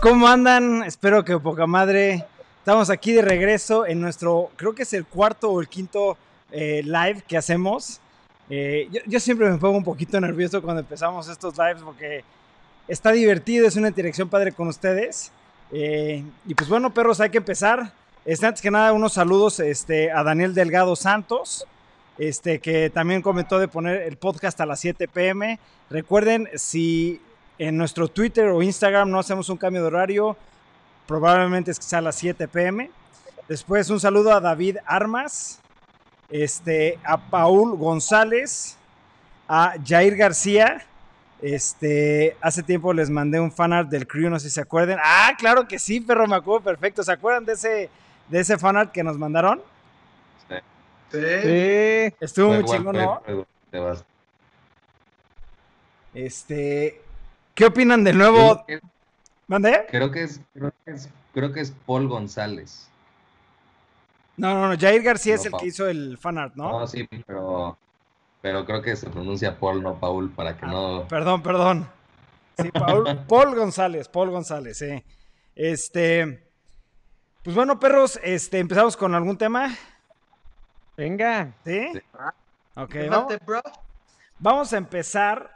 ¿cómo andan? Espero que poca madre. Estamos aquí de regreso en nuestro, creo que es el cuarto o el quinto eh, live que hacemos. Eh, yo, yo siempre me pongo un poquito nervioso cuando empezamos estos lives porque está divertido, es una interacción padre con ustedes. Eh, y pues bueno, perros, hay que empezar. Este, antes que nada, unos saludos este, a Daniel Delgado Santos, este, que también comentó de poner el podcast a las 7 pm. Recuerden, si en nuestro Twitter o Instagram no hacemos un cambio de horario, probablemente es que sea a las 7 pm. Después un saludo a David Armas, este, a Paul González, a Jair García. Este, hace tiempo les mandé un fanart del crew, no sé si se acuerdan. Ah, claro que sí, perro, me acuerdo perfecto. ¿Se acuerdan de ese, de ese fanart que nos mandaron? Sí. Sí. Estuvo muy chingón, ¿no? fue- te vas. Este, ¿qué opinan del nuevo? Creo. Creo que es, creo que es, creo que es Paul González. No, no, no, Jair García es el que hizo el fanart, ¿no? No, sí, pero, pero creo que se pronuncia Paul, no Paul, para que Ah, no. Perdón, perdón. Sí, Paul, Paul González, Paul González, sí. Este, pues bueno, perros, este, empezamos con algún tema, Venga. ¿sí? Sí. Ok, Debate, vamos, bro. vamos a empezar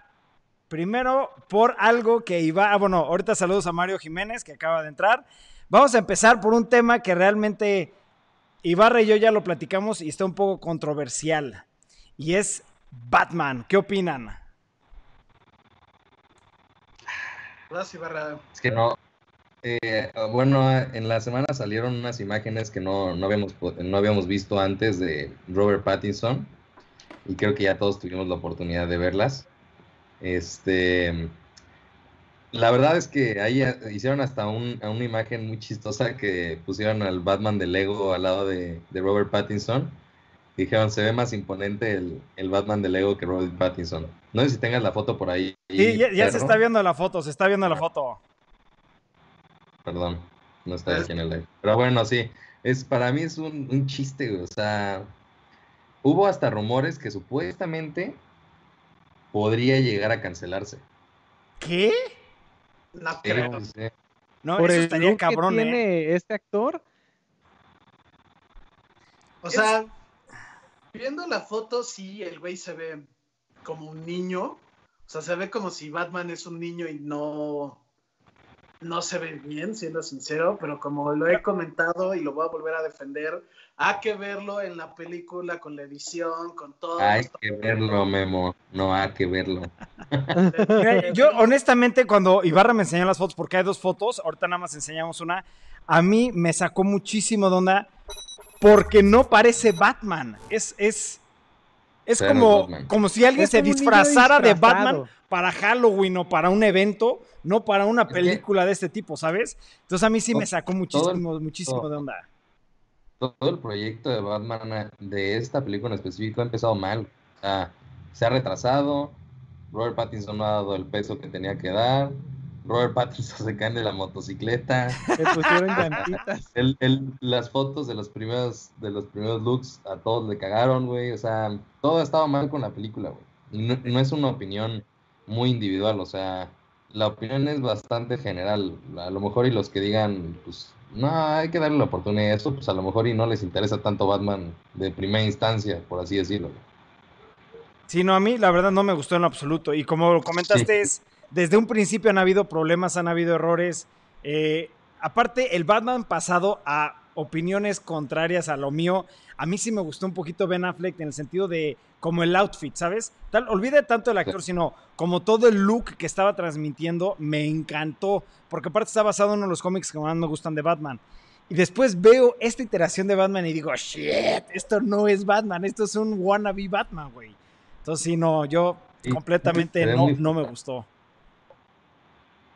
primero por algo que iba, ah, bueno, ahorita saludos a Mario Jiménez que acaba de entrar. Vamos a empezar por un tema que realmente Ibarra y yo ya lo platicamos y está un poco controversial. Y es Batman. ¿Qué opinan? Vas, Ibarra. Es que no. eh, bueno, en la semana salieron unas imágenes que no, no, habíamos, no habíamos visto antes de Robert Pattinson. Y creo que ya todos tuvimos la oportunidad de verlas. Este. La verdad es que ahí eh, hicieron hasta un- a una imagen muy chistosa que pusieron al Batman de Lego al lado de, de Robert Pattinson. Dijeron, se ve más imponente el, el Batman de Lego que Robert Pattinson. No sé si tengas la foto por ahí. Sí, ya, ya se está viendo la foto, se está viendo la foto. Perdón, no está aquí en el live. Pero bueno, sí, es, para mí es un, un chiste, güey, O sea, hubo hasta rumores que supuestamente podría llegar a cancelarse. ¿Qué? No Sí, creo. sí. No, Por eso el estaría look que cabrón, ¿eh? tiene este actor. O sea, viendo la foto, sí, el güey se ve como un niño. O sea, se ve como si Batman es un niño y no, no se ve bien, siendo sincero, pero como lo he comentado y lo voy a volver a defender, hay que verlo en la película con la edición, con todo. Hay que verlo, Memo. No hay que verlo. Mira, yo honestamente cuando Ibarra me enseñó las fotos, porque hay dos fotos, ahorita nada más enseñamos una, a mí me sacó muchísimo de onda porque no parece Batman. Es, es, es Pero no es como, como si alguien Es se disfrazara de. Batman para Halloween o para un evento, no para una película de este tipo, ¿sabes? Entonces a mí sí me Todo- sacó muchísimo, el- muchísimo todo. de onda. Todo el proyecto de Batman eh, de esta película en específico ha empezado mal. O sea, se ha retrasado. Robert Pattinson no ha dado el peso que tenía que dar. Robert Pattinson se cae de la motocicleta. Le pusieron llantitas. El, el- las fotos de los primeros de los primeros looks a todos le cagaron, güey. O sea, todo estaba mal con la película, güey. No, no es una opinión muy individual, o sea, la opinión es bastante general. A lo mejor y los que digan, pues, no, hay que darle la oportunidad a esto, pues a lo mejor y no les interesa tanto Batman de primera instancia, por así decirlo. güey. Sí, no, a mí la verdad no me gustó en lo absoluto. Y como lo comentaste, Sí. es, desde un principio han habido problemas, han habido errores. Eh, aparte, el Batman pasado a opiniones contrarias a lo mío, a mí sí me gustó un poquito Ben Affleck en el sentido de como el outfit, ¿sabes? Tal, olvide tanto el actor, sino como todo el look que estaba transmitiendo, me encantó. Porque aparte está basado en uno de los cómics que más me gustan de Batman. Y después veo esta iteración de Batman y digo, shit, esto no es Batman, esto es un wannabe Batman, güey. Entonces, sí, no, yo completamente no, muy- no me gustó.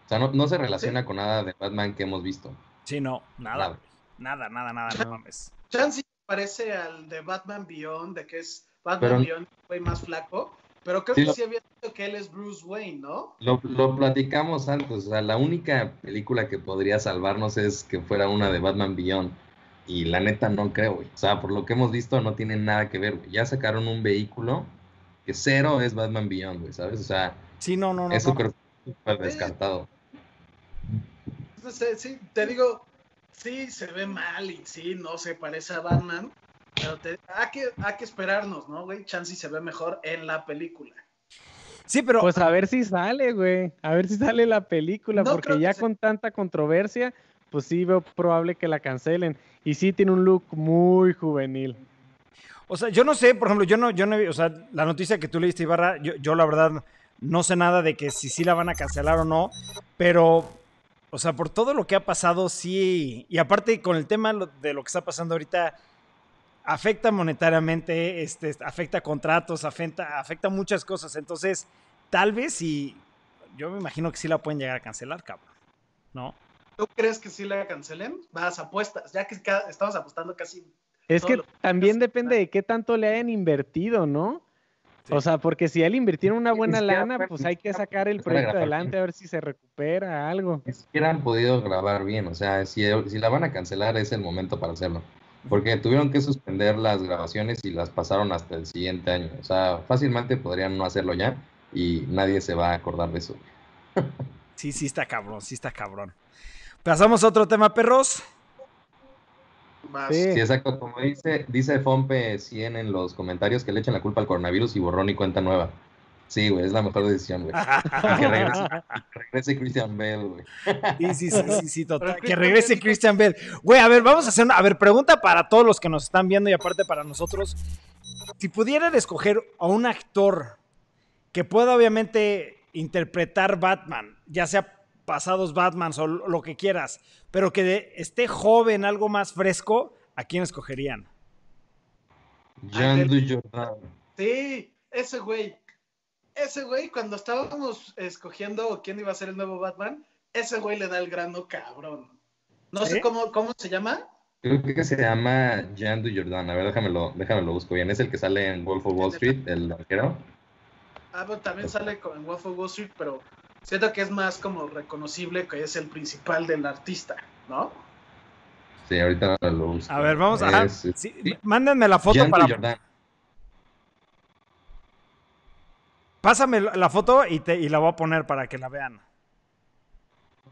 O sea, no, no se relaciona con nada de Batman que hemos visto. Sí, no, nada, Nada. Nada, nada, nada, no mames. Chance parece al de Batman Beyond, de que es Batman Pero- Beyond, güey más flaco. Pero creo Sí, que lo- sí había dicho que él es Bruce Wayne, ¿no? Lo, lo platicamos antes, o sea, la única película que podría salvarnos es que fuera una de Batman Beyond. Y la neta no creo, güey. O sea, por lo que hemos visto no tiene nada que ver, güey. Ya sacaron un vehículo que cero es Batman Beyond, güey, ¿sabes? O sea, Sí, no, no, no. eso no. creo que fue descartado. No sé, sí, te digo, sí se ve mal y sí, no se parece a Batman, pero te- hay, que, hay que esperarnos, ¿no, güey? Chansey se ve mejor en la película. Sí, pero Pues a ver si sale, güey. A ver si sale la película, No porque que ya se- con tanta controversia, pues sí veo probable que la cancelen. Y sí tiene un look muy juvenil. O sea, yo no sé, por ejemplo, yo no, yo no, he- o sea, la noticia que tú leíste, Ibarra, yo, yo la verdad no sé nada de que si sí la van a cancelar o no, pero, o sea, por todo lo que ha pasado, sí, y aparte con el tema de lo que está pasando ahorita, afecta monetariamente, este, afecta contratos, afecta, afecta muchas cosas, entonces, tal vez sí, yo me imagino que sí la pueden llegar a cancelar, cabrón, ¿no? ¿Tú crees que sí la cancelen? Vas, apuestas, ya que estamos apostando casi. Es que también depende de qué tanto le hayan invertido, ¿no? Sí. O sea, porque si él invirtieron una buena lana, pues ni hay que sacar el proyecto adelante bien. a ver si se recupera algo. Ni siquiera han podido grabar bien, o sea, si, si la van a cancelar es el momento para hacerlo. Porque tuvieron que suspender las grabaciones y las pasaron hasta el siguiente año. O sea, fácilmente podrían no hacerlo ya y nadie se va a acordar de eso. Sí, sí está cabrón, sí está cabrón. Pasamos a otro tema, perros. Sí. Sí, exacto, como dice, dice Fompe 100 en los comentarios que le echen la culpa al coronavirus y borrón y cuenta nueva. Sí, güey, es la mejor decisión, güey. Que regrese, regrese Christian Bale, güey. Sí, sí, sí, sí, sí, total. Que regrese Christian Bell. Güey, a ver, vamos a hacer una. A ver, pregunta para todos los que nos están viendo y aparte para nosotros. Si pudieran escoger a un actor que pueda obviamente interpretar Batman, ya sea pasados Batmans o lo que quieras, pero que de- esté joven, algo más fresco, ¿a quién escogerían? Jean Dujardin. Sí, ese güey. Ese güey, cuando estábamos escogiendo quién iba a ser el nuevo Batman, ese güey le da el grano cabrón. No sé cómo, cómo se llama. Creo que se llama Jean Dujardin. A ver, déjamelo, déjamelo busco bien. Es el que sale en Wolf of Wall Street, el arquero. Ah, bueno, también sale con en Wolf of Wall Street, pero siento que es más como reconocible que es el principal del artista, ¿no? Sí, ahorita lo busco. A ver, vamos a. Es- sí, sí. mándenme la foto Jean para. Pásame la la foto y, te, y la voy a poner para que la vean.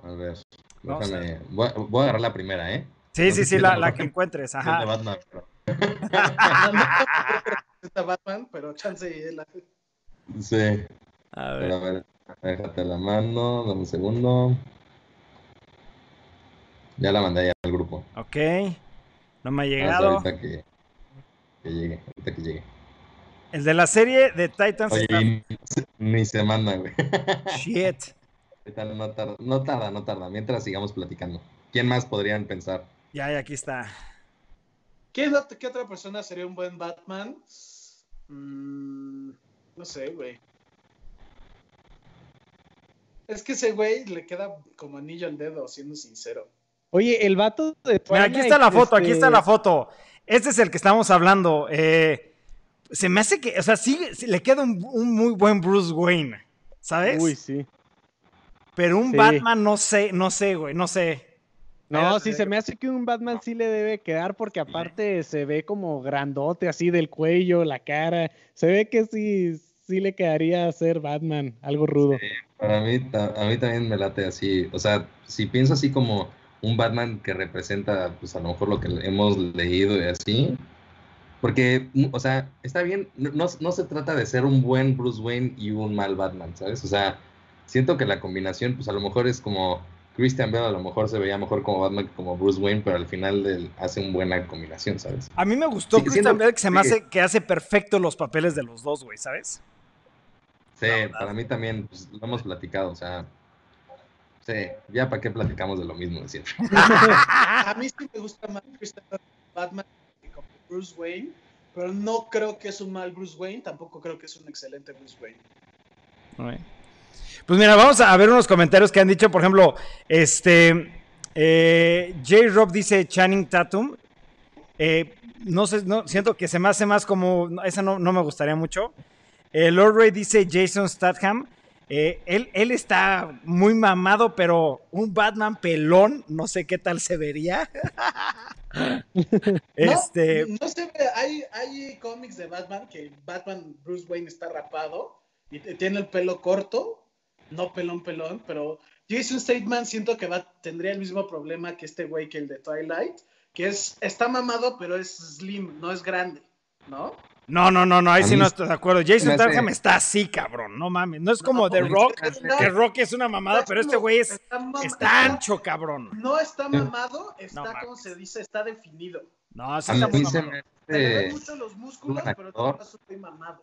A ver, déjame. Voy a, voy a agarrar la primera, ¿eh? Sí, No sí, sí, la, la- la que encuentres. Es de Ajá. Batman, pero- No, no está Batman, pero chance y él. Sí. A Pero ver. a ver, déjate la mano, dame un segundo. Ya la mandé ya al grupo. Ok. No me ha Hasta llegado. ahorita que, que llegue, ahorita que llegue. El de la serie de Titans Oye, está. ni, ni se manda, güey. Shit. No tarda, no tarda, no tarda. Mientras sigamos platicando. ¿Quién más podrían pensar? Ya, ya, aquí está. ¿Quién ot- ¿Qué otra persona sería un buen Batman? Mm, no sé, güey. Es que ese güey le queda como anillo al dedo, siendo sincero. Oye, el vato de Mira, aquí está la foto, aquí este, está la foto. Este es el que estamos hablando. Eh, se me hace que, o sea, sí, sí le queda un, un muy buen Bruce Wayne, ¿sabes? Uy, sí. Pero un sí. Batman, no sé, no sé, güey, no sé. No, sí, se me hace que un Batman sí le debe quedar porque aparte se ve como grandote así del cuello, la cara. Se ve que sí, sí le quedaría ser Batman, algo rudo. Para mí, a mí también me late así. O sea, si pienso así como un Batman que representa, pues a lo mejor lo que hemos leído y así. Porque, o sea, está bien, no, no, se trata de ser un buen Bruce Wayne y un mal Batman, ¿sabes? O sea, siento que la combinación, pues a lo mejor es como Christian Bale, a lo mejor se veía mejor como Batman que como Bruce Wayne, pero al final del- hace una buena combinación, ¿sabes? A mí me gustó Sí, Christian siento- Bale, que se me sí. hace que hace perfecto los papeles de los dos, güey, ¿sabes? Sí, para mí también, pues lo hemos platicado, o sea, sí, ya para qué platicamos de lo mismo de siempre. A mí sí me gusta más Christian Batman que como Bruce Wayne, pero no creo que es un mal Bruce Wayne, tampoco creo que es un excelente Bruce Wayne. Pues mira, vamos a ver unos comentarios que han dicho. Por ejemplo, este. eh, J. Rob dice Channing Tatum. Eh, no sé, no, siento que se me hace más como. Esa no, no me gustaría mucho. Eh, Lord Ray dice Jason Statham. Eh, él, él está muy mamado, pero un Batman pelón, no sé qué tal se vería. este. No, no se ve, hay, hay cómics de Batman que Batman Bruce Wayne está rapado y tiene el pelo corto, no pelón pelón, pero Jason Statham siento que va, tendría el mismo problema que este güey que el de Twilight, que es, está mamado, pero es slim, no es grande, ¿no? No, no, no, no, ahí A sí mí no estoy de acuerdo. Jason Statham está así, cabrón, no mames. No es como No, The Rock, que Rock es una mamada, pero este güey es, Está ancho, cabrón. No está mamado, está como se dice, está definido. No, sí está muy se mamado. Se le ven mucho los músculos, pero no estoy mamado.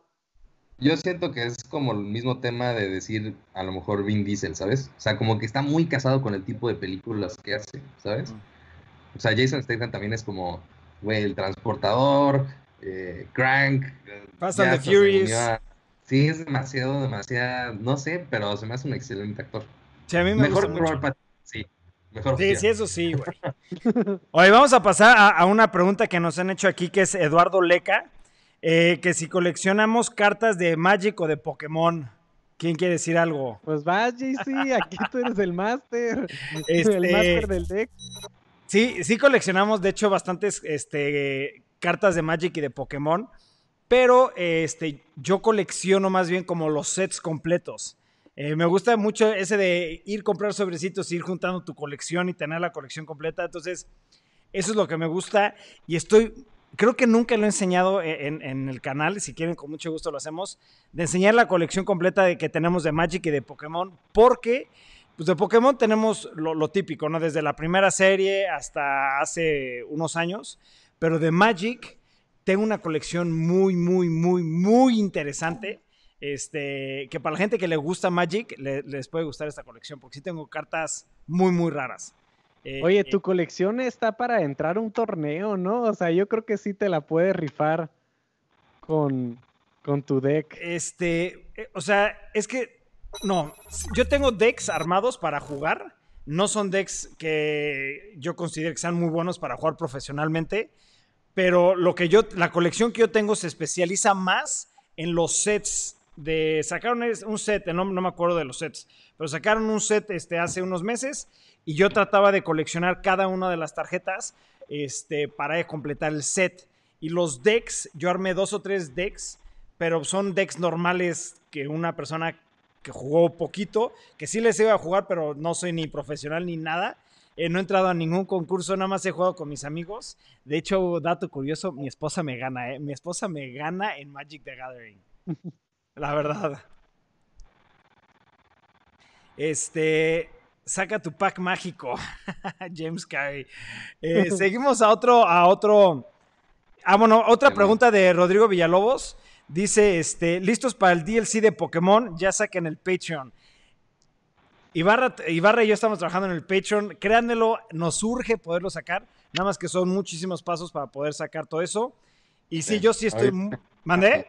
Yo siento que es como el mismo tema de decir a lo mejor Vin Diesel, ¿sabes? O sea, como que está muy casado con el tipo de películas que hace, ¿sabes? Mm. O sea, Jason Statham también es como, güey, el transportador, eh, Crank. Fast and the Furious. a- Sí, es demasiado, demasiado, no sé, pero se me hace un excelente actor. Sí, a mí me Mejor gusta que mucho. Sí. Mejor Sí, sí, eso sí, güey. Oye, vamos a pasar a, a una pregunta que nos han hecho aquí, que es Eduardo Leca, eh, que si coleccionamos cartas de Magic o de Pokémon, ¿quién quiere decir algo? Pues vas, JC, aquí tú eres el máster. Este- El máster del deck. Sí, sí coleccionamos, de hecho, bastantes este, cartas de Magic y de Pokémon, pero este, yo colecciono más bien como los sets completos. Eh, me gusta mucho ese de ir comprar sobrecitos, ir juntando tu colección y tener la colección completa. Entonces, eso es lo que me gusta y estoy, creo que nunca lo he enseñado e-, en, el canal, si quieren con mucho gusto lo hacemos, de enseñar la colección completa de que tenemos de Magic y de Pokémon, porque pues de Pokémon tenemos lo típico, ¿no? Desde la primera serie hasta hace unos años, pero de Magic tengo una colección muy, muy, muy, muy interesante. Este, que para la gente que le gusta Magic, le- les puede gustar esta colección, porque sí tengo cartas muy, muy raras. Eh, Oye, eh, tu colección está para entrar a un torneo, ¿no? O sea, yo creo que sí te la puedes rifar con, con tu deck. Este, eh, o sea, es que no, yo tengo decks armados para jugar. No son decks que yo considero que sean muy buenos para jugar profesionalmente, pero lo que yo, la colección que yo tengo se especializa más en los sets de sacaron un set, no, no me acuerdo de los sets, pero sacaron un set este, hace unos meses y yo trataba de coleccionar cada una de las tarjetas este, para completar el set. Y los decks, yo armé dos o tres decks, pero son decks normales que una persona que jugó poquito, que sí les iba a jugar, pero no soy ni profesional ni nada. Eh, no he entrado a ningún concurso, nada más he jugado con mis amigos. De hecho, dato curioso, mi esposa me gana, ¿eh? Mi esposa me gana en Magic the Gathering. La verdad. Este, saca tu pack mágico, James Carey. Eh, seguimos a otro, a otro. Ah, bueno, otra pregunta de Rodrigo Villalobos. Dice, este, listos para el DLC de Pokémon, ya saquen el Patreon. Ibarra, Ibarra y yo estamos trabajando en el Patreon. Créanmelo, nos urge poderlo sacar. Nada más que son muchísimos pasos para poder sacar todo eso. Y sí, Sí. yo sí estoy. Ahorita- ¿Mandé?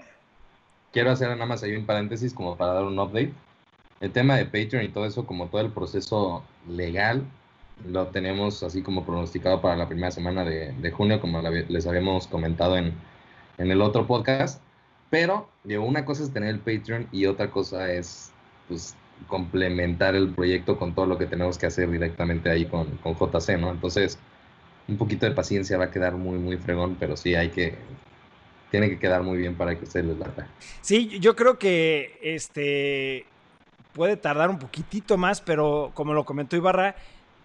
Quiero hacer nada más ahí un paréntesis como para dar un update. El tema de Patreon y todo eso, como todo el proceso legal, lo tenemos así como pronosticado para la primera semana de, de junio, como la- les habíamos comentado en, en el otro podcast. Pero digo, una cosa es tener el Patreon y otra cosa es pues, complementar el proyecto con todo lo que tenemos que hacer directamente ahí con, con JC, ¿no? Entonces, un poquito de paciencia va a quedar muy, muy fregón, pero sí hay que, tiene que quedar muy bien para que ustedes les lata. Sí, yo creo que este puede tardar un poquitito más, pero como lo comentó Ibarra,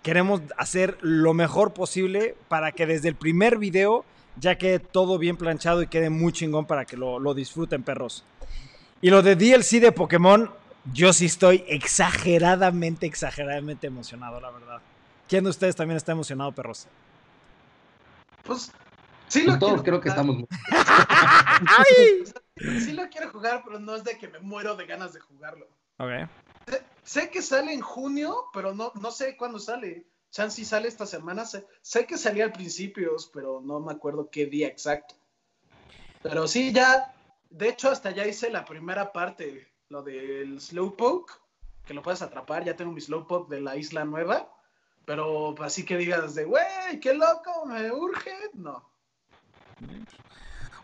queremos hacer lo mejor posible para que desde el primer video ya quede todo bien planchado y quede muy chingón para que lo, lo disfruten, perros. Y lo de DLC de Pokémon, yo sí estoy exageradamente, exageradamente emocionado, la verdad. ¿Quién de ustedes también está emocionado, perros? Pues sí lo Todos quiero creo que estamos muy- Sí lo quiero jugar, pero no es de que me muero de ganas de jugarlo. Ok. Sé que sale en junio, pero no, no sé cuándo sale. Chance si sale esta semana. Sé, sé que salía al principio, pero no me acuerdo qué día exacto. Pero sí, ya. De hecho, hasta ya hice la primera parte, lo del Slowpoke, que lo puedes atrapar. Ya tengo mi Slowpoke de la isla nueva. Pero así que digas de, güey, qué loco, me urge. No.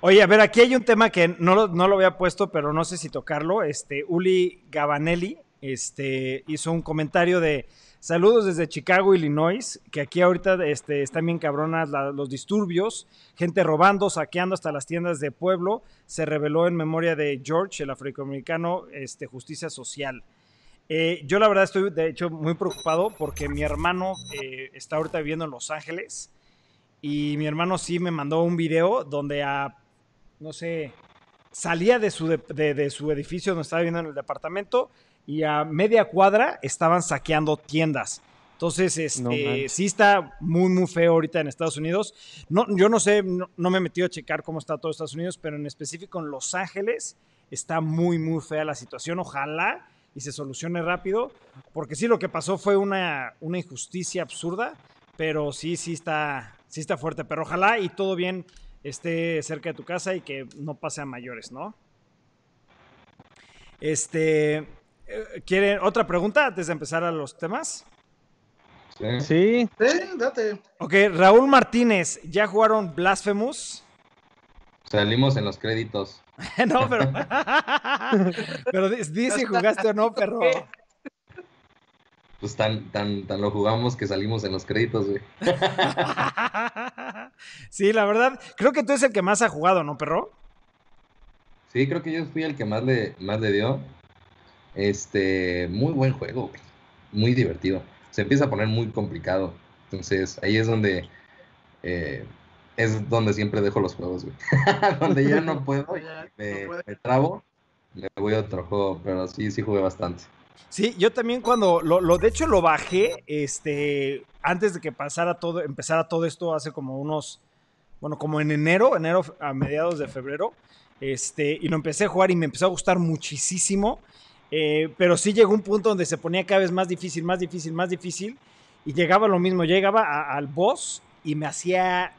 Oye, a ver, aquí hay un tema que no lo, no lo había puesto, pero no sé si tocarlo. Este, Uli Gabanelli este, hizo un comentario de saludos desde Chicago, Illinois, que aquí ahorita este, están bien cabronas los disturbios, gente robando, saqueando hasta las tiendas de pueblo. Se reveló en memoria de George, el afroamericano, este, justicia social. Eh, yo la verdad estoy de hecho muy preocupado porque mi hermano eh, está ahorita viviendo en Los Ángeles y mi hermano sí me mandó un video donde a, no sé, salía de su, de, de su edificio donde estaba viviendo en el departamento y a media cuadra estaban saqueando tiendas. Entonces, este, sí está muy, muy feo ahorita en Estados Unidos. No, yo no sé, no, me he metido a checar cómo está todo Estados Unidos, pero en específico en Los Ángeles está muy, muy fea la situación. Ojalá y se solucione rápido, porque sí lo que pasó fue una, una injusticia absurda, pero sí, sí está, sí está fuerte. Pero ojalá y todo bien esté cerca de tu casa y que no pase a mayores, ¿no? Este, ¿quieren otra pregunta antes de empezar a los temas? Sí. Sí, date. Ok, Raúl Martínez, ¿ya jugaron Blasphemous? Salimos en los créditos. no, pero. pero dice si jugaste o no, perro. Pues tan, tan, tan lo jugamos que salimos en los créditos, güey. sí, la verdad, creo que tú es el que más ha jugado, ¿no, perro? Sí, creo que yo fui el que más le, más le dio. Este, muy buen juego, güey. Muy divertido se empieza a poner muy complicado. Entonces ahí es donde eh, es donde siempre dejo los juegos, güey. donde ya no puedo, me, me, trabo, me voy a otro juego, pero sí, sí jugué bastante. Sí, yo también cuando lo, lo, de hecho lo bajé, este, antes de que pasara todo, empezara todo esto hace como unos, bueno, como en enero, enero a mediados de febrero, este, y lo empecé a jugar y me empezó a gustar muchísimo. Eh, pero sí llegó un punto donde se ponía cada vez más difícil, más difícil, más difícil. Y llegaba lo mismo, llegaba al boss y me hacía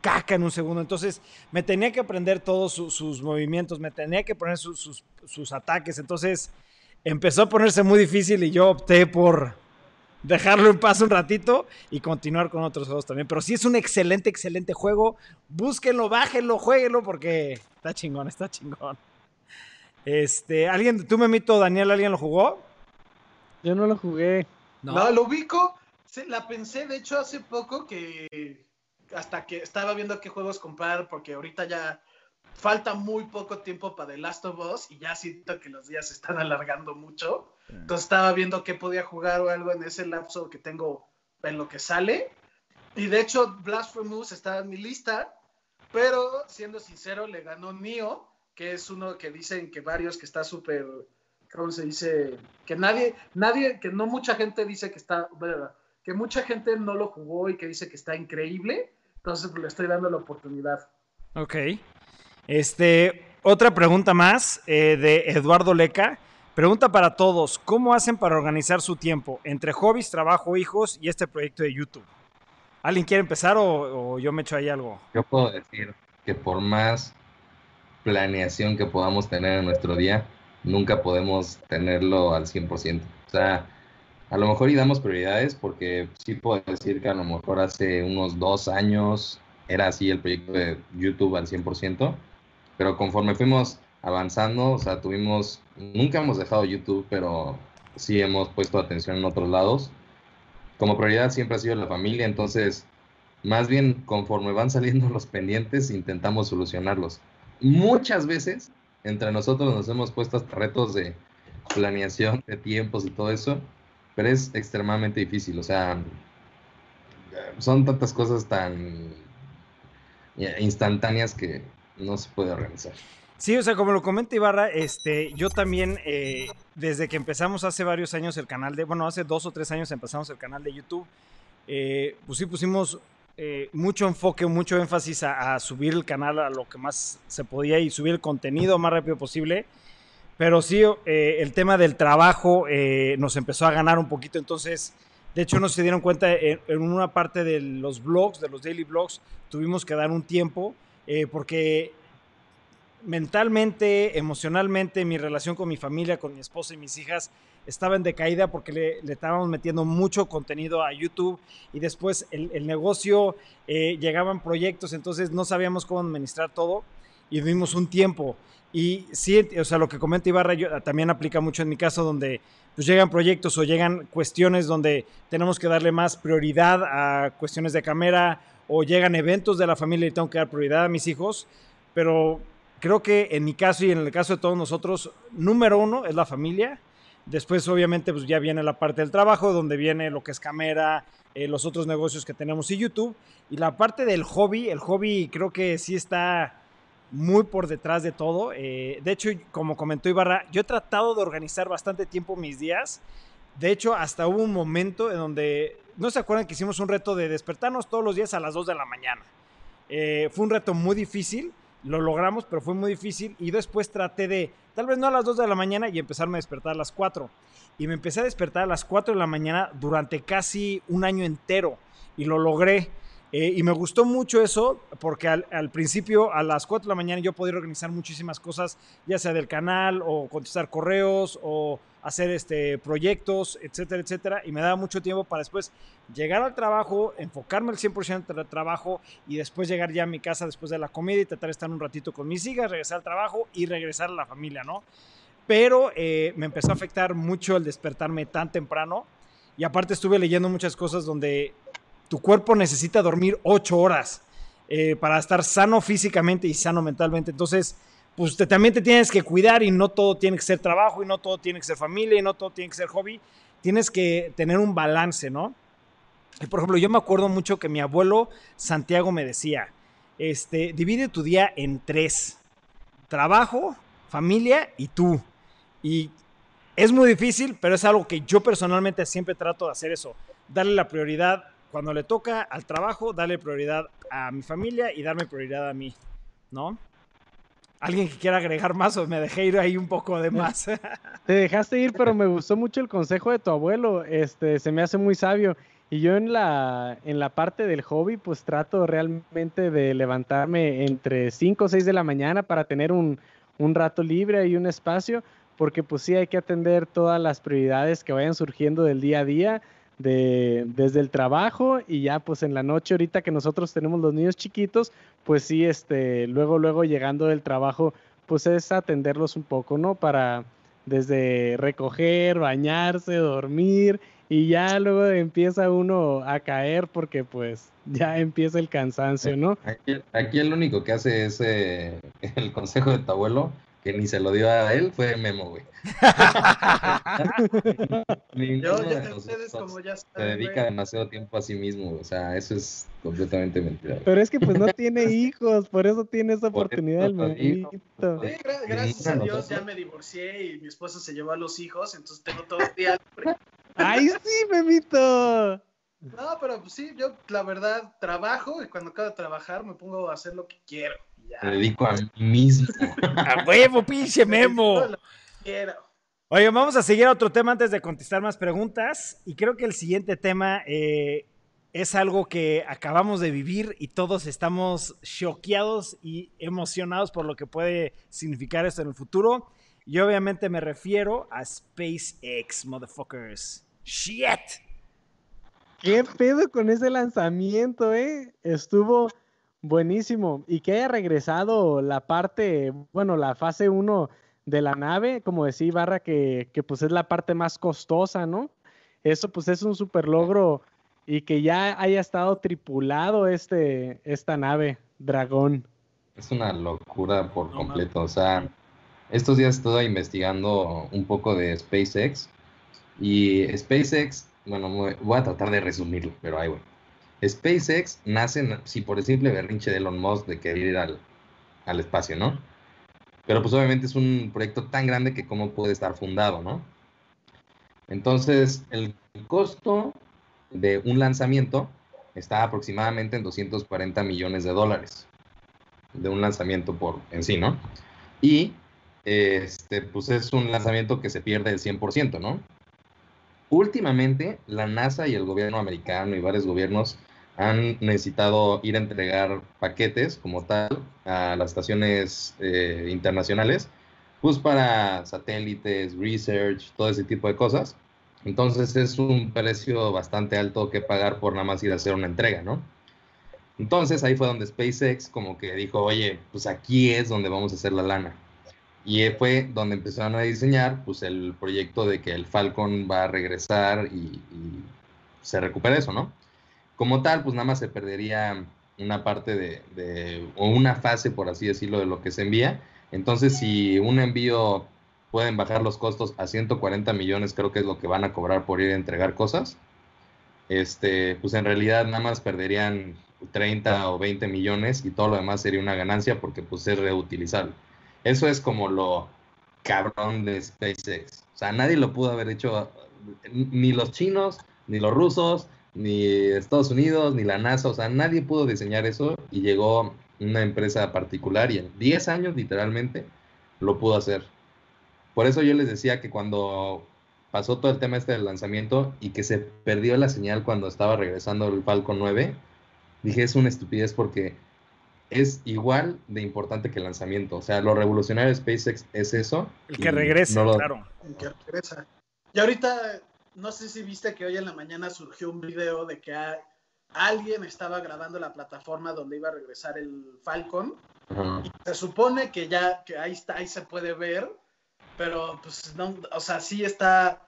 caca en un segundo. Entonces me tenía que aprender todos sus movimientos, me tenía que poner sus, ataques. Entonces empezó a ponerse muy difícil y yo opté por dejarlo en paz un ratito y continuar con otros juegos también. Pero sí es un excelente, excelente juego. Búsquenlo, bájenlo, jueguenlo porque está chingón, está chingón. Este, ¿alguien, tú, Memito, Daniel, alguien lo jugó? Yo no lo jugué. No, lo ubico. La pensé, de hecho, hace poco que hasta que estaba viendo qué juegos comprar, porque ahorita ya falta muy poco tiempo para The Last of Us y ya siento que los días se están alargando mucho. Entonces estaba viendo qué podía jugar o algo en ese lapso que tengo en lo que sale. Y de hecho, Blasphemous estaba en mi lista, pero siendo sincero, le ganó Nio que es uno que dicen que varios que está súper, ¿cómo se dice? Que nadie, nadie, que no mucha gente dice que está, que mucha gente no lo jugó y que dice que está increíble, entonces pues, le estoy dando la oportunidad. Ok. Este, otra pregunta más eh, de Eduardo Leca. Pregunta para todos, ¿cómo hacen para organizar su tiempo entre hobbies, trabajo, hijos y este proyecto de YouTube? ¿Alguien quiere empezar o, o yo me echo ahí algo? Yo puedo decir que por más planeación que podamos tener en nuestro día, nunca podemos tenerlo al 100%. O sea, a lo mejor y damos prioridades porque sí puedo decir que a lo mejor hace unos dos años era así el proyecto de YouTube al 100%, pero conforme fuimos avanzando, o sea, tuvimos, nunca hemos dejado YouTube, pero sí hemos puesto atención en otros lados. Como prioridad siempre ha sido la familia, entonces, más bien conforme van saliendo los pendientes, intentamos solucionarlos muchas veces entre nosotros nos hemos puesto hasta retos de planeación de tiempos y todo eso, pero es extremadamente difícil, o sea, son tantas cosas tan instantáneas que no se puede organizar. Sí, o sea, como lo comenta Ibarra, este, yo también, eh, desde que empezamos hace varios años el canal de, bueno, hace dos o tres años empezamos el canal de YouTube, eh, pues sí pusimos eh, mucho enfoque, mucho énfasis a, subir el canal a lo que más se podía y subir el contenido más rápido posible. Pero sí, eh, el tema del trabajo eh, nos empezó a ganar un poquito. Entonces, de hecho, no se dieron cuenta en, una parte de los blogs, de los daily blogs, tuvimos que dar un tiempo porque mentalmente, emocionalmente, mi relación con mi familia, con mi esposa y mis hijas estaba en decaída porque le, estábamos metiendo mucho contenido a YouTube y después el, negocio, eh, llegaban proyectos, entonces no sabíamos cómo administrar todo y vimos un tiempo. Y sí, o sea, lo que comenta Ibarra también aplica mucho en mi caso, donde pues llegan proyectos o llegan cuestiones donde tenemos que darle más prioridad a cuestiones de cámara o llegan eventos de la familia y tengo que dar prioridad a mis hijos, pero creo que en mi caso y en el caso de todos nosotros, número uno es la familia Después, obviamente, pues ya viene la parte del trabajo, donde viene lo que es cámara, eh, los otros negocios que tenemos y YouTube. Y la parte del hobby, el hobby creo que sí está muy por detrás de todo. Eh, de hecho, como comentó Ibarra, yo he tratado de organizar bastante tiempo mis días. De hecho, hasta hubo un momento en donde, ¿no se acuerdan que hicimos un reto de despertarnos todos los días a las 2 de la mañana? Eh, fue un reto muy difícil, lo logramos, pero fue muy difícil. Y después traté de, tal vez no a las 2 de la mañana y empezarme a despertar a las 4. Y me empecé a despertar a las 4 de la mañana durante casi un año entero. Y lo logré. Eh, y me gustó mucho eso porque al, principio a las 4 de la mañana yo podía organizar muchísimas cosas, ya sea del canal o contestar correos o hacer este, proyectos, etcétera, etcétera. Y me daba mucho tiempo para después llegar al trabajo, enfocarme al 100% en el trabajo y después llegar ya a mi casa después de la comida y tratar de estar un ratito con mis hijas, regresar al trabajo y regresar a la familia, ¿no? Pero eh, me empezó a afectar mucho el despertarme tan temprano. Y aparte estuve leyendo muchas cosas donde tu cuerpo necesita dormir ocho horas eh, para estar sano físicamente y sano mentalmente. Entonces, pues te, también te tienes que cuidar y no todo tiene que ser trabajo y no todo tiene que ser familia y no todo tiene que ser hobby. Tienes que tener un balance, ¿no? Y por ejemplo, yo me acuerdo mucho que mi abuelo Santiago me decía, este, divide tu día en tres, trabajo, familia y tú. Y es muy difícil, pero es algo que yo personalmente siempre trato de hacer eso, darle la prioridad cuando le toca al trabajo, darle prioridad a mi familia y darme prioridad a mí, ¿no? ¿Alguien que quiera agregar más o me dejé ir ahí un poco de más? Te dejaste ir, pero me gustó mucho el consejo de tu abuelo. Este, se me hace muy sabio. Y yo en la, en la parte del hobby, pues trato realmente de levantarme entre 5 o 6 de la mañana para tener un, un rato libre y un espacio, porque pues sí hay que atender todas las prioridades que vayan surgiendo del día a día de, desde el trabajo y ya pues en la noche ahorita que nosotros tenemos los niños chiquitos, pues sí, este, luego, luego llegando del trabajo, pues es atenderlos un poco, ¿no? Para desde recoger, bañarse, dormir y ya luego empieza uno a caer porque pues ya empieza el cansancio, ¿no? Aquí, aquí el único que hace ese, el consejo de tu abuelo que ni se lo dio a él fue Memo, güey. Yo, ya ustedes como ya saben, Se dedica güey. demasiado tiempo a sí mismo, o sea, eso es completamente mentira. Pero es que pues no tiene hijos, por eso tiene esa Por oportunidad el memito. Sí, gra- gracias a Ninguno de Dios ya me divorcié y mi esposa se llevó a los hijos, entonces tengo todo el día libre. ¡Ay, sí, memito! No, pero pues sí, yo la verdad trabajo y cuando acabo de trabajar me pongo a hacer lo que quiero. Me dedico a mí mismo. ¡A huevo, pinche Memo! Quiero. Oye, vamos a seguir a otro tema antes de contestar más preguntas. Y creo que el siguiente tema eh, es algo que acabamos de vivir y todos estamos choqueados y emocionados por lo que puede significar esto en el futuro. Y obviamente me refiero a SpaceX, motherfuckers. ¡Shit! ¿Qué pedo con ese lanzamiento, eh? Estuvo buenísimo. Y que haya regresado la parte, bueno, la fase 1 de la nave, como decía Ibarra, que, que pues es la parte más costosa, ¿no? Eso pues es un super logro y que ya haya estado tripulado este, esta nave, Dragón. Es una locura por completo. O sea, estos días estuve investigando un poco de SpaceX. Y SpaceX, bueno, me- voy a tratar de resumirlo, pero ahí bueno. SpaceX nace, sí, por el simple berrinche de Elon Musk de querer ir al, al espacio, ¿no? Pero pues obviamente es un proyecto tan grande que cómo puede estar fundado, ¿no? Entonces, el costo de un lanzamiento está aproximadamente en 240 millones de dólares de un lanzamiento por en sí, ¿no? Y este, pues es un lanzamiento que se pierde el 100%, ¿no? Últimamente, la NASA y el gobierno americano y varios gobiernos han necesitado ir a entregar paquetes como tal a las estaciones eh, internacionales, pues para satélites, research, todo ese tipo de cosas. Entonces es un precio bastante alto que pagar por nada más ir a hacer una entrega, ¿no? Entonces ahí fue donde SpaceX como que dijo, oye, pues aquí es donde vamos a hacer la lana. Y fue donde empezaron a diseñar pues el proyecto de que el Falcon va a regresar y, y se recupera eso, ¿no? Como tal, pues nada más se perdería una parte de, o una fase, por así decirlo, de lo que se envía. Entonces, si un envío pueden bajar los costos a 140 millones, creo que es lo que van a cobrar por ir a entregar cosas, este, pues en realidad nada más perderían 30 o 20 millones y todo lo demás sería una ganancia porque pues es reutilizable. Eso es como lo cabrón de SpaceX. O sea, nadie lo pudo haber hecho, ni los chinos, ni los rusos, ni Estados Unidos, ni la NASA. O sea, nadie pudo diseñar eso y llegó una empresa particular y en 10 años literalmente lo pudo hacer. Por eso yo les decía que cuando pasó todo el tema este del lanzamiento y que se perdió la señal cuando estaba regresando el Falcon 9, dije es una estupidez porque es igual de importante que el lanzamiento. O sea, lo revolucionario de SpaceX es eso. El que regrese, claro. El que regresa. Y ahorita, no sé si viste que hoy en la mañana surgió un video de que alguien estaba grabando la plataforma donde iba a regresar el Falcon. Y se supone que ya, que ahí está, ahí se puede ver, pero pues no, o sea, sí está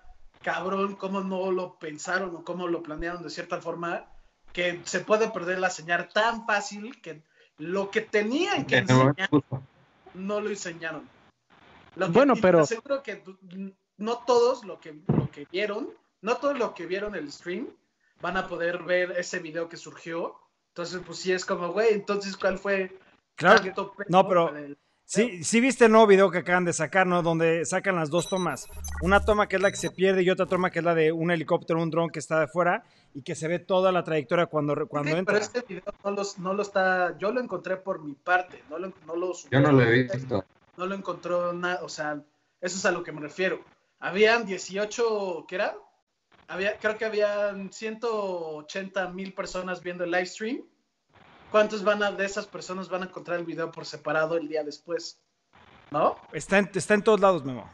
cabrón cómo no lo pensaron o cómo lo planearon de cierta forma, que se puede perder la señal tan fácil que lo que tenían que enseñar no lo enseñaron. bueno, pero seguro que no todos lo que, lo que vieron, no todos lo que vieron el stream van a poder ver ese video que surgió. Entonces, pues sí es como, güey, entonces, ¿cuál fue? Claro que, no, pero sí, sí viste el nuevo video que acaban de sacar, ¿no? Donde sacan las dos tomas. Una toma que es la que se pierde y otra toma que es la de un helicóptero, un dron que está de fuera y que se ve toda la trayectoria cuando, cuando entra. Pero este video no, lo está, yo lo encontré por mi parte, no lo, no lo Yo no lo he visto. No lo encontró nada, o sea, eso es a lo que me refiero. Habían 18, ¿qué era? Había, creo que habían 180 mil personas viendo el live stream. ¿Cuántos van a, de esas personas van a encontrar el video por separado el día después? ¿No? Está en, está en todos lados, Memo.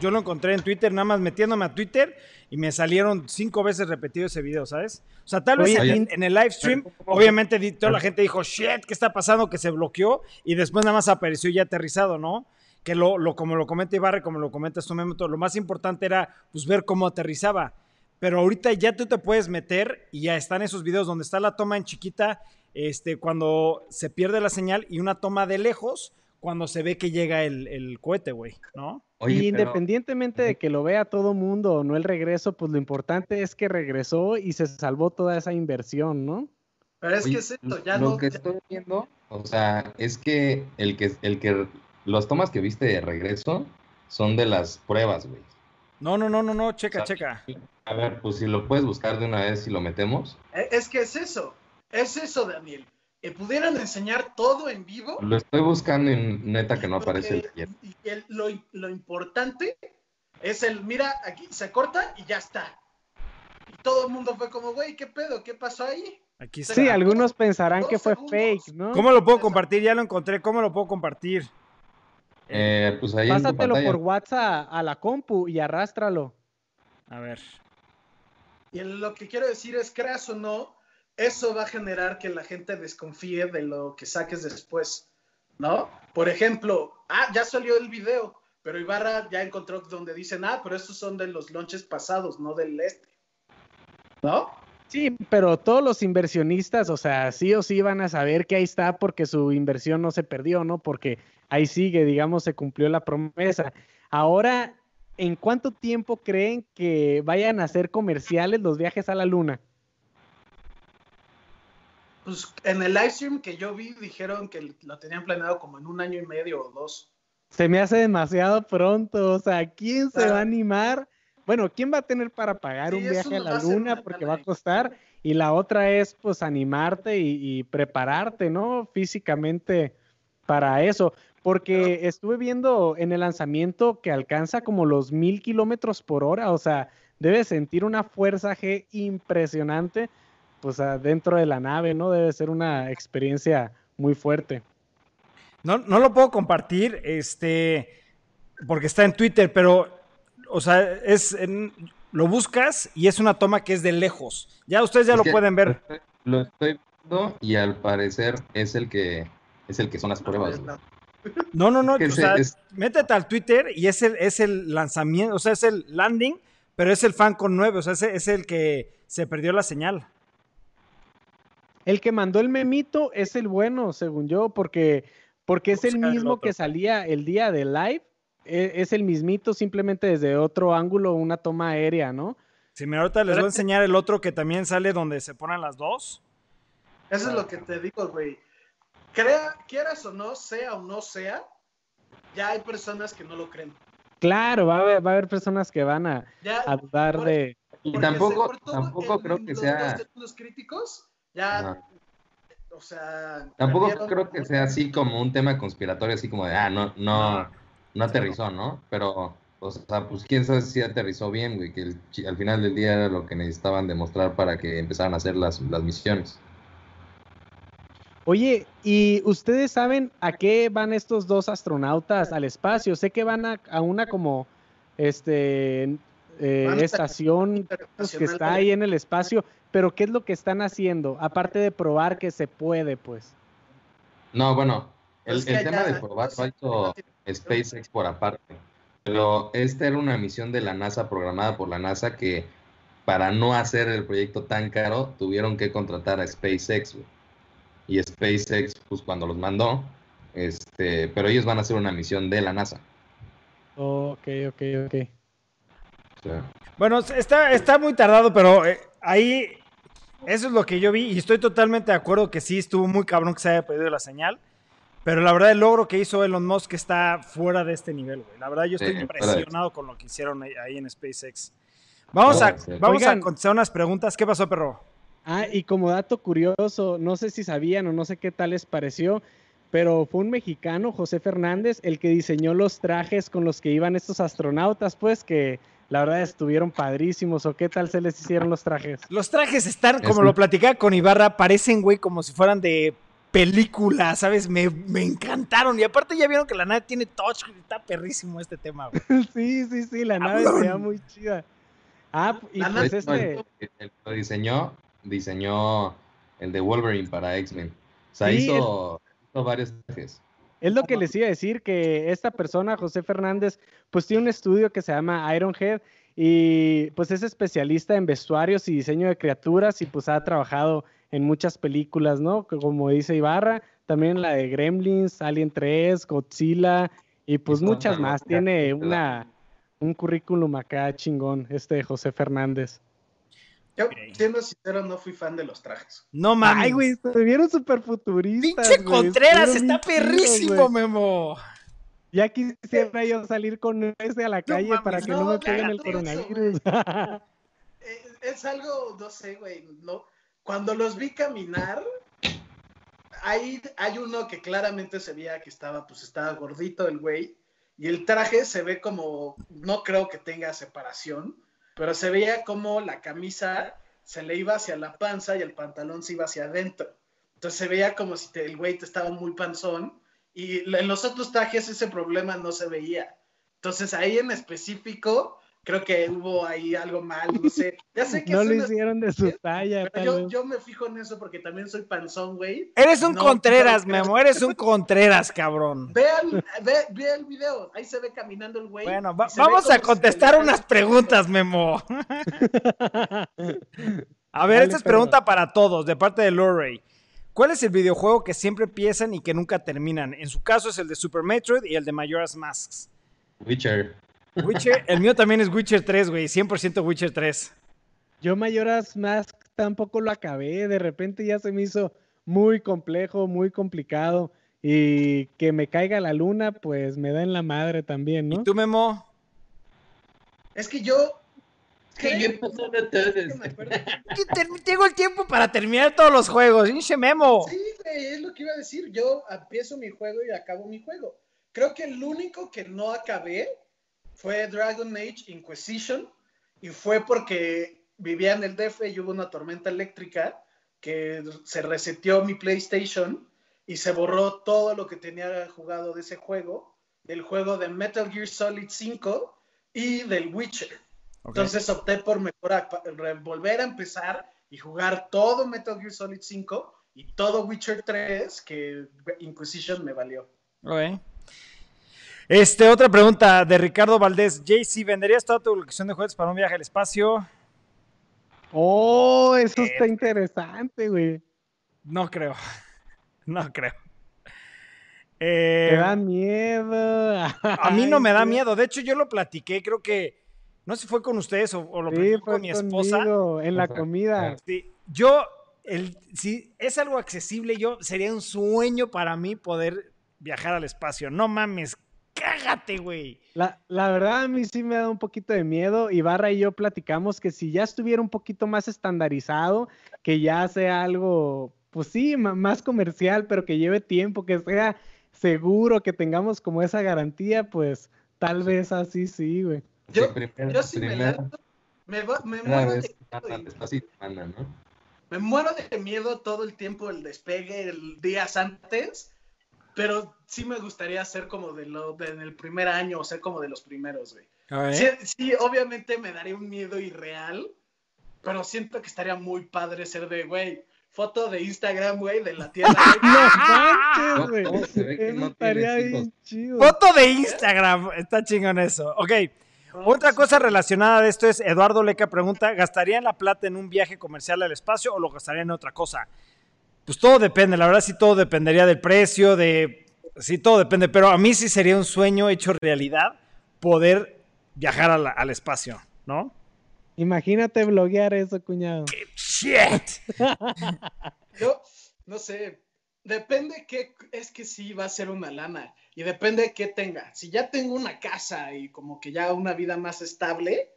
Yo lo encontré en Twitter, nada más metiéndome a Twitter y me salieron cinco veces repetido ese video, ¿sabes? O sea, tal vez en, el live stream, obviamente toda la gente dijo, shit, ¿qué está pasando? Que se bloqueó y después nada más apareció ya aterrizado, ¿no? Que lo, lo como lo comenta Ibarre, como lo comenta su lo más importante era pues ver cómo aterrizaba. Pero ahorita ya tú te puedes meter y ya están esos videos donde está la toma en chiquita, este, cuando se pierde la señal y una toma de lejos cuando se ve que llega el, el cohete, güey, ¿no? y independientemente de que lo vea todo mundo o no el regreso, pues lo importante es que regresó y se salvó toda esa inversión, ¿no? Pero es que es esto, ya lo no. que estoy viendo, o sea, es que el que, el que, los tomas que viste de regreso son de las pruebas, güey. No, no, no, no, no, checa, checa. A ver, pues si lo puedes buscar de una vez y lo metemos. E, es que es eso, es eso, Daniel pudieran enseñar todo en vivo. Lo estoy buscando en neta que no aparece el Y lo, lo, importante es el, mira, aquí se corta y ya está. Y todo el mundo fue como, güey, ¿qué pedo? ¿Qué pasó ahí? Aquí Sí, algunos pensarán que fue fake, ¿no? ¿Cómo lo puedo compartir? Ya lo encontré. ¿Cómo lo puedo compartir? Eh, pues ahí Pásatelo por WhatsApp a la compu y arrástralo. A ver. Y lo que quiero decir es, creas o no, eso va a generar que la gente desconfíe de lo que saques después, ¿no? Por ejemplo, ah, ya salió el video, pero Ibarra ya encontró donde dicen, ah, pero estos son de los launches pasados, no del este, ¿no? Sí, pero todos los inversionistas, o sea, sí o sí van a saber que ahí está porque su inversión no se perdió, ¿no? Porque ahí sigue, digamos, se cumplió la promesa. Ahora, ¿en cuánto tiempo creen que vayan a ser comerciales los viajes a la luna? Pues en el live stream que yo vi dijeron que lo tenían planeado como en un año y medio o dos. Se me hace demasiado pronto, o sea, ¿quién se va a animar? Bueno, ¿quién va a tener para pagar un viaje a la luna? Porque va a costar. Y la otra es, pues, animarte y, prepararte, ¿no? Físicamente para eso. Porque estuve viendo en el lanzamiento que alcanza como los mil kilómetros por hora, o sea, debe sentir una fuerza G impresionante pues dentro de la nave, ¿no? Debe ser una experiencia muy fuerte. No, no lo puedo compartir, este, porque está en Twitter, pero, o sea, es, lo buscas y es una toma que es de lejos. Ya ustedes ya lo pueden ver. Lo estoy viendo y al parecer es el que, es el que son las pruebas. No, no, no, o sea, métete al Twitter y es el, es el lanzamiento, o sea, es el landing, pero es el fan con 9, o sea, es el que se perdió la señal. El que mandó el memito es el bueno, según yo, porque, porque es el mismo que salía el día de live es el mismito, simplemente desde otro ángulo, una toma aérea, ¿no? Sí, mira, ahorita les Pero voy a enseñar el otro que también sale donde se ponen las dos. Eso es lo que te digo, güey. Crea, quieras o no, sea o no sea, ya hay personas que no lo creen. Claro, va a haber, va a haber personas que van a, Ya, a dudar por- de... Y tampoco, tampoco en creo que los sea, segundos críticos, ya, o sea... tampoco creo que sea así como un tema conspiratorio, así como de, ah, no, no, no aterrizó, ¿no? Pero, o sea, pues quién sabe si aterrizó bien, güey, que el al final del día era lo que necesitaban demostrar para que empezaran a hacer las, las misiones. Oye, ¿y ustedes saben a qué van estos dos astronautas al espacio? Sé que van a, a una como este eh, estación pues, que está ahí en el espacio, pero ¿qué es lo que están haciendo? Aparte de probar que se puede, pues. No, bueno, el, Es que el tema de probar ha hecho no tiene- SpaceX por aparte. Pero esta era una misión de la NASA programada por la NASA que para no hacer el proyecto tan caro tuvieron que contratar a SpaceX. Y SpaceX, pues cuando los mandó, este, pero ellos van a hacer una misión de la NASA. Ok, ok, ok. Bueno, está, está muy tardado, pero eh, ahí eso es lo que yo vi y estoy totalmente de acuerdo que sí estuvo muy cabrón que se haya perdido la señal. Pero la verdad el logro que hizo Elon Musk está fuera de este nivel, güey. La verdad yo estoy Sí, impresionado con lo que hicieron ahí, ahí en SpaceX. Vamos a, vamos a contestar unas preguntas. ¿Qué pasó, perro? Ah, y como dato curioso, no sé si sabían o no sé qué tal les pareció, pero fue un mexicano, José Fernández, el que diseñó los trajes con los que iban estos astronautas, pues que la verdad estuvieron padrísimos. ¿O qué tal se les hicieron los trajes? Los trajes están, como Es- lo platicaba con Ibarra, parecen, güey, como si fueran de película, ¿sabes? Me, me encantaron. Y aparte ya vieron que la nave tiene touch, está perrísimo este tema, güey. sí, sí, sí, la nave se ve muy chida. Ah, y La pues este, el, el que lo diseñó, diseñó el de Wolverine para X-Men. O sea, Sí, hizo, hizo varios trajes. Es lo que les iba a decir, que esta persona, José Fernández, pues tiene un estudio que se llama Ironhead y pues es especialista en vestuarios y diseño de criaturas y pues ha trabajado en muchas películas, ¿no? Que Como dice Ibarra, también la de Gremlins, Alien 3, Godzilla y pues muchas más. Tiene una, un currículum acá chingón, este José Fernández. Yo, siendo sincero, no fui fan de los trajes. No mames. Ay, güey, se vieron súper futuristas. Pinche güey, Contreras, está perrísimo, güey. Memo. Ya quisiera yo salir con ese a la calle mames, para que no, no, me peguen el coronavirus. Eh, es algo, no sé, güey. No, cuando los vi caminar, hay, hay uno que claramente se veía que estaba, pues estaba gordito el güey. Y el traje se ve como, no creo que tenga separación, pero se veía como la camisa se le iba hacia la panza y el pantalón se iba hacia adentro. Entonces se veía como si te- el güey te estaba muy panzón. Y en los otros trajes ese problema no se veía. Entonces ahí en específico, creo que hubo ahí algo mal, no sé. Ya sé que no es lo una- hicieron de su talla. pero yo, me fijo en eso porque también soy panzón, güey. Eres un No, Contreras, no, Memo. Eres un Contreras, cabrón. Vean, ve, ve el video, ahí se ve caminando el güey. Bueno, va- vamos a contestar unas preguntas, Memo. A ver, Dale, esta es pregunta para todos, de parte de Lorray. ¿Cuál es el videojuego que siempre empiezan y que nunca terminan? En su caso es el de Super Metroid y el de Majora's Masks. Witcher. Witcher, el mío también es Witcher 3, güey, 100% Witcher 3. Yo Mayoras Mask tampoco lo acabé. De repente ya se me hizo muy complejo, muy complicado. Y que me caiga la luna, pues me da en la madre también, ¿no? ¿Y tú, Memo? Es que yo. ¿Qué de ustedes? Que ter- Tengo el tiempo para terminar todos los juegos. ¡Pinche Memo! Sí, güey, es lo que iba a decir. Yo empiezo mi juego y acabo mi juego. Creo que el único que no acabé fue Dragon Age Inquisition y fue porque vivía en el DF y hubo una tormenta eléctrica que se reseteó mi PlayStation y se borró todo lo que tenía jugado de ese juego, del juego de Metal Gear Solid 5 y del Witcher. Ok. Entonces opté por mejor volver a empezar y jugar todo Metal Gear Solid 5 y todo Witcher 3 que Inquisition me valió. Ok. Este, otra pregunta de Ricardo Valdés. JC, ¿venderías toda tu colección de juguetes para un viaje al espacio? Oh, eso Eh, está interesante, güey. No creo. No creo. Eh, Te da miedo. a mí no me da miedo. De hecho, yo lo platiqué, creo que, no sé si fue con ustedes o, o lo Sí, platiqué con mi esposa. conmigo, en la comida. Sí, yo, el, si es algo accesible, yo sería un sueño para mí poder viajar al espacio. No mames, cágate, güey. La, la verdad a mí sí me da un poquito de miedo. Ibarra y yo platicamos que si ya estuviera un poquito más estandarizado, que ya sea algo, pues sí, más comercial, pero que lleve tiempo, que sea seguro, que tengamos como esa garantía, pues tal vez así sí, güey. Yo- primera- Yo sí me lanzo. Me, va- me primera muero vez de ¿no? Me muero de miedo todo el tiempo el despegue, el días antes, pero sí me gustaría ser como de lo de, en el primer año, o ser como de los primeros, güey. Sí, sí, obviamente me daría un miedo irreal, pero siento que estaría muy padre ser de, güey, foto de Instagram, güey, de la tierra. No ¿Cómo- manches, güey. cómo se ve que Eso no estaría tienes bien chido. Foto de Instagram, está chingón eso. Ok, otra cosa relacionada de esto es, Eduardo Leca pregunta, ¿gastarían la plata en un viaje comercial al espacio o lo gastarían en otra cosa? Pues todo depende, la verdad sí todo dependería del precio, de... Sí, todo depende, pero a mí sí sería un sueño hecho realidad poder viajar la- al espacio, ¿no? Imagínate bloguear eso, cuñado. ¡Shit! Yo, no sé, depende qué, es que sí va a ser una lana y depende qué tenga. Si ya tengo una casa y como que ya una vida más estable,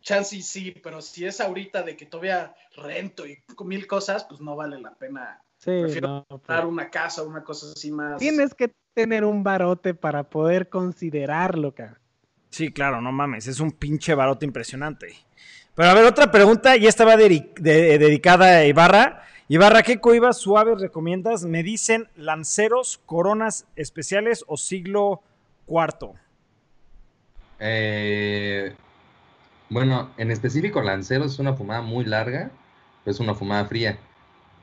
chance y sí, pero si es ahorita de que todavía rento y mil cosas, pues no vale la pena Sí, Prefiero no, pues. dar una casa, una cosa así más. Tienes que tener un barote para poder considerarlo, cabrón. Sí, claro, no mames, es un pinche barote impresionante. Pero a ver, otra pregunta, y esta va dedi- de- dedicada a Ibarra. Ibarra, ¿qué coibas suaves recomiendas? Me dicen lanceros, coronas especiales o siglo cuarto. Eh, bueno, en específico Lancero es una fumada muy larga, pero es una fumada fría.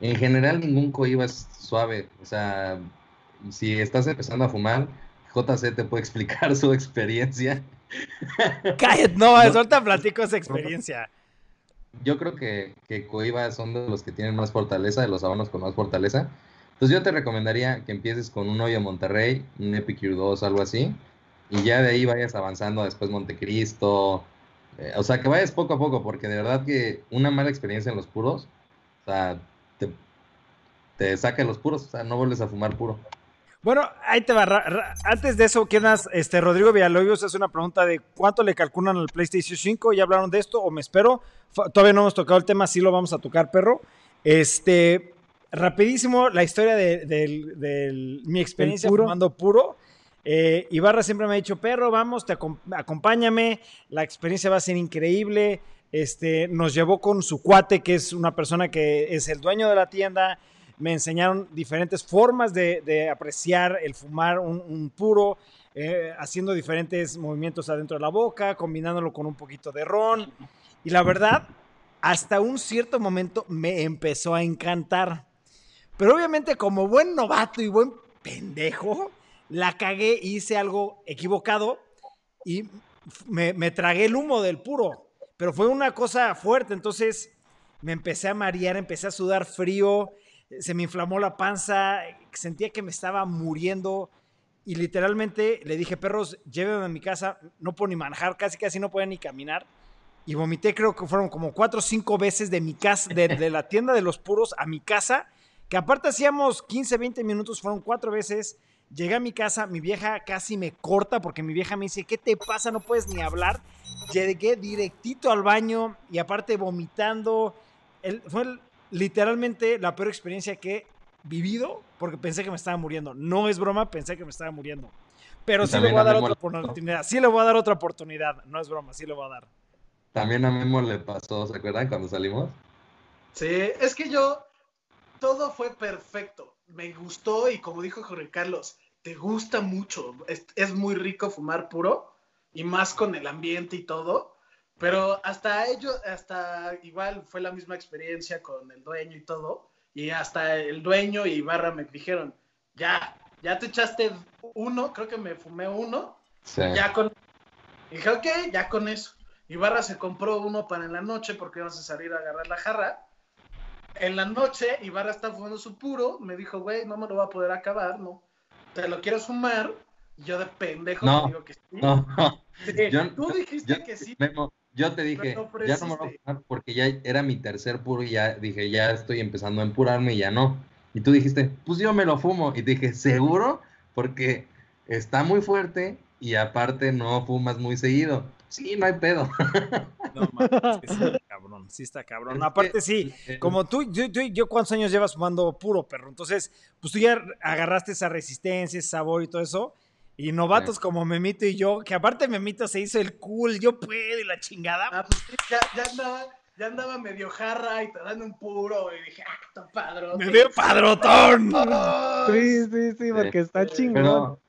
En general ningún cohiba es suave, o sea, si estás empezando a fumar, JC te puede explicar su experiencia. Cállate, no, ahorita platico esa experiencia. Yo creo que, que cohiba son de los que tienen más fortaleza, de los habanos con más fortaleza. Entonces yo te recomendaría que empieces con un hoyo Monterrey, un Epicure 2, algo así, y ya de ahí vayas avanzando a después Montecristo. Eh, o sea, que vayas poco a poco, porque de verdad que una mala experiencia en los puros, o sea, te, te saca de los puros, o sea, no vuelves a fumar puro. Bueno, ahí te va. ra- ra- Antes de eso, ¿quieres, este, Rodrigo Villalobos hace una pregunta de cuánto le calculan al PlayStation 5. ¿Ya hablaron de esto o me espero? Todavía no hemos tocado el tema, sí lo vamos a tocar, perro. Este, rapidísimo, la historia de, mi experiencia puro? fumando puro. Eh, Ibarra siempre me ha dicho, perro, vamos, te acom- acompáñame, la experiencia va a ser increíble. Este, nos llevó con su cuate, que es una persona que es el dueño de la tienda. Me enseñaron diferentes formas de, apreciar el fumar un, un puro, eh, haciendo diferentes movimientos adentro de la boca, combinándolo con un poquito de ron. Y la verdad, hasta un cierto momento me empezó a encantar. Pero obviamente como buen novato y buen pendejo, la cagué, hice algo equivocado y me, me tragué el humo del puro. Pero fue una cosa fuerte, entonces me empecé a marear, empecé a sudar frío, se me inflamó la panza, sentía que me estaba muriendo y literalmente le dije, perros, llévenme a mi casa, no puedo ni manejar, casi casi no podía ni caminar. Y vomité, creo que fueron como cuatro o cinco veces de mi casa, de, de la tienda de los puros a mi casa, que aparte hacíamos 15, 20 minutos, fueron cuatro veces. Llegué a mi casa, mi vieja casi me corta porque mi vieja me dice, ¿qué te pasa? No puedes ni hablar. Llegué directito al baño y aparte vomitando. El- fue el- literalmente la peor experiencia que he vivido porque pensé que me estaba muriendo. No es broma, pensé que me estaba muriendo. Pero Y sí le voy a a dar otra oportunidad. Sí le voy a dar otra oportunidad. No es broma, sí le voy a dar. También a Memo le pasó, ¿se acuerdan cuando salimos? Sí, es que yo, todo fue perfecto. Me gustó y como dijo Jorge Carlos, te gusta mucho. Es, es muy rico fumar puro y más con el ambiente y todo. Pero hasta ellos, hasta igual fue la misma experiencia con el dueño y todo. Y hasta el dueño y Barra me dijeron, ya, ya te echaste uno, creo que me fumé uno, Sí. ya con... Y dije, ok, ya con eso. Ibarra se compró uno para en la noche porque íbamos a salir a agarrar la jarra. En la noche, Ibarra está fumando su puro. Me dijo, güey, no me lo va a poder acabar, ¿no? ¿te lo quieres fumar? Y yo de pendejo No, te digo que sí. No, Sí, yo- Tú dijiste yo- que sí. Memo, yo te dije, lo ya no me voy a fumar porque ya era mi tercer puro y ya dije, ya estoy empezando a empurarme y ya no. Y tú dijiste, pues yo me lo fumo. Y dije, ¿seguro? Porque está muy fuerte y aparte no fumas muy seguido. Sí, no hay pedo. No, mames, que sí está cabrón, sí está cabrón. Es Aparte, que- sí, eh, como tú, yo, yo, yo cuántos años llevas fumando puro perro, entonces, pues tú ya agarraste esa resistencia, ese sabor y todo eso. Y novatos Sí. como Memito y yo, que aparte Memito se hizo el cool, yo puedo y la chingada. Ah, pues ya, ya andaba, ya andaba medio jarra y te dan un puro. Y dije, ah, padrón. Me veo padrotón. Sí, sí, sí, porque está chingón. Pero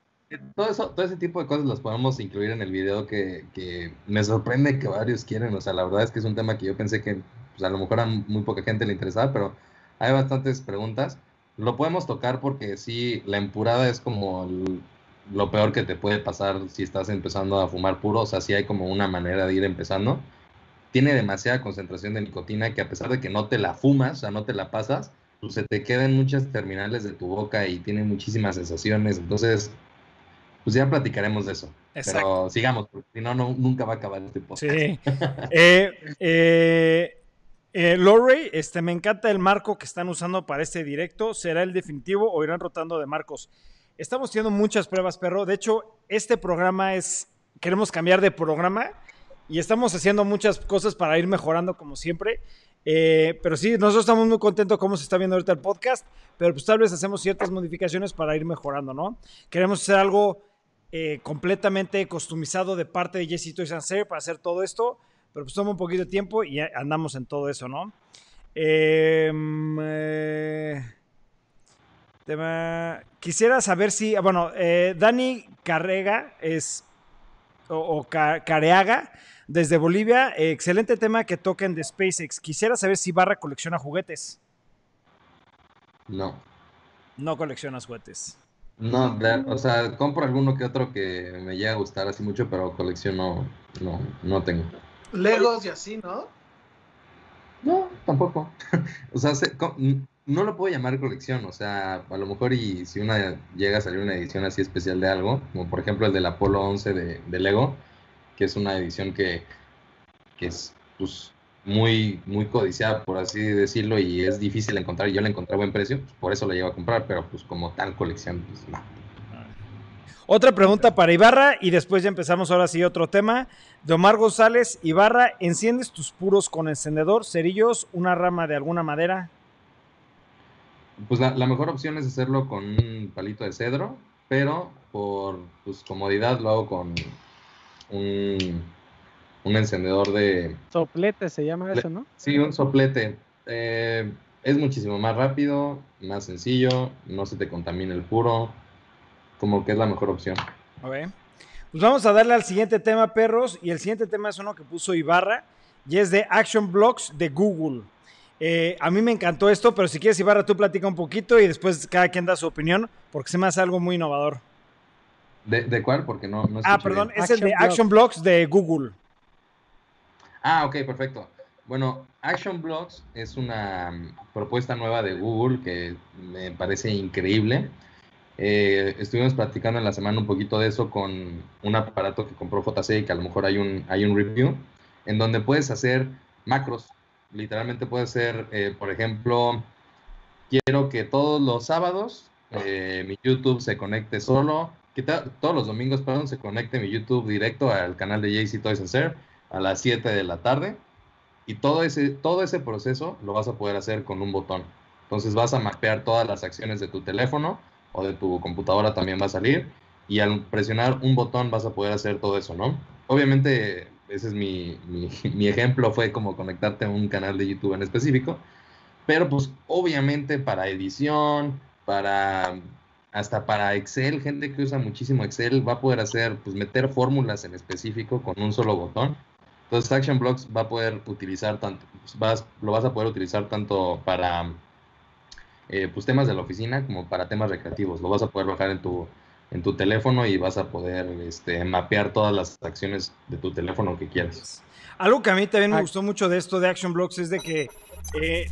todo eso, todo ese tipo de cosas las podemos incluir en el video que, que me sorprende que varios quieren. O sea, la verdad es que es un tema que yo pensé que pues, a lo mejor a muy poca gente le interesaba, pero hay bastantes preguntas. Lo podemos tocar porque sí, la empurada es como el- lo peor que te puede pasar si estás empezando a fumar puro. O sea, sí hay como una manera de ir empezando. Tiene demasiada concentración de nicotina que a pesar de que no te la fumas, o sea, no te la pasas, pues se te quedan muchas terminales de tu boca y tiene muchísimas sensaciones. Entonces, pues ya platicaremos de eso. Exacto. Pero sigamos, porque si no, no, nunca va a acabar este podcast. Sí. Eh, eh, eh, Lorray, este, me encanta el marco que están usando para este directo. ¿Será el definitivo o irán rotando de marcos? Estamos haciendo muchas pruebas, perro. De hecho, este programa es. Queremos cambiar de programa y estamos haciendo muchas cosas para ir mejorando, como siempre. Eh, pero sí, nosotros estamos muy contentos cómo se está viendo ahorita el podcast, pero pues tal vez hacemos ciertas modificaciones para ir mejorando, ¿no? Queremos hacer algo eh, completamente customizado de parte de Jesse Toys and Save para hacer todo esto, pero pues toma un poquito de tiempo y andamos en todo eso, ¿no? Em, eh, tema- quisiera saber si, ah, bueno, eh, Dani Carrega es, o, o Ca- Careaga, desde Bolivia, excelente tema que toquen de SpaceX. Quisiera saber si Barra colecciona juguetes. No. No coleccionas juguetes. No, o sea, compro alguno que otro que me llega a gustar así mucho, pero colección no, no, no tengo. Legos y así, ¿no? No, tampoco. o sea, se- no lo puedo llamar colección, o sea, a lo mejor y si una llega a salir una edición así especial de algo, como por ejemplo el del Apolo 11 de, de Lego, que es una edición que, que es pues, muy, muy codiciada, por así decirlo, y es difícil encontrar, y yo la encontré a buen precio, pues, por eso la llego a comprar, pero pues como tal colección, pues no. Otra pregunta para Ibarra y después ya empezamos ahora sí otro tema. De Omar González, Ibarra, ¿enciendes tus puros con encendedor, cerillos, una rama de alguna madera? Pues la, la mejor opción es hacerlo con un palito de cedro, pero por pues, comodidad lo hago con un, un encendedor de... Soplete se llama eso, ¿no? Sí, un soplete. Eh, es muchísimo más rápido, más sencillo, no se te contamina el puro, como que es la mejor opción. A ver. Pues vamos a darle al siguiente tema, perros. Y el siguiente tema es uno que puso Ibarra y es de Action Blocks de Google. Eh, a mí me encantó esto, pero si quieres, Ibarra, tú platica un poquito y después cada quien da su opinión, porque se me hace algo muy innovador. ¿De, de cuál? Porque no, no Ah, perdón, bien. es el de Action Blocks de Google. Ah, ok, perfecto. Bueno, Action Blocks es una mm, propuesta nueva de Google que me parece increíble. Eh, estuvimos platicando en la semana un poquito de eso con un aparato que compró JC, que a lo mejor hay un, hay un review, en donde puedes hacer macros. Literalmente puedes hacer, eh, por ejemplo, quiero que todos los sábados eh, mi YouTube se conecte solo, que todos los domingos, perdón, se conecte mi YouTube directo al canal de JC Toys and Serve a las 7 de la tarde. Y todo ese, todo ese proceso lo vas a poder hacer con un botón. Entonces vas a mapear todas las acciones de tu teléfono o de tu computadora también va a salir. Y al presionar un botón vas a poder hacer todo eso, ¿no? Obviamente, ese es mi, mi, mi ejemplo, fue como conectarte a un canal de YouTube en específico. Pero pues obviamente para edición, para hasta para Excel, gente que usa muchísimo Excel va a poder hacer, pues meter fórmulas en específico con un solo botón. Entonces Action Blocks va a poder utilizar tanto, vas, lo vas a poder utilizar tanto para eh, pues temas de la oficina como para temas recreativos. Lo vas a poder bajar en tu, en tu teléfono y vas a poder este, mapear todas las acciones de tu teléfono que quieras. Algo que a mí también me Ah. gustó mucho de esto de Action Blocks es de que eh,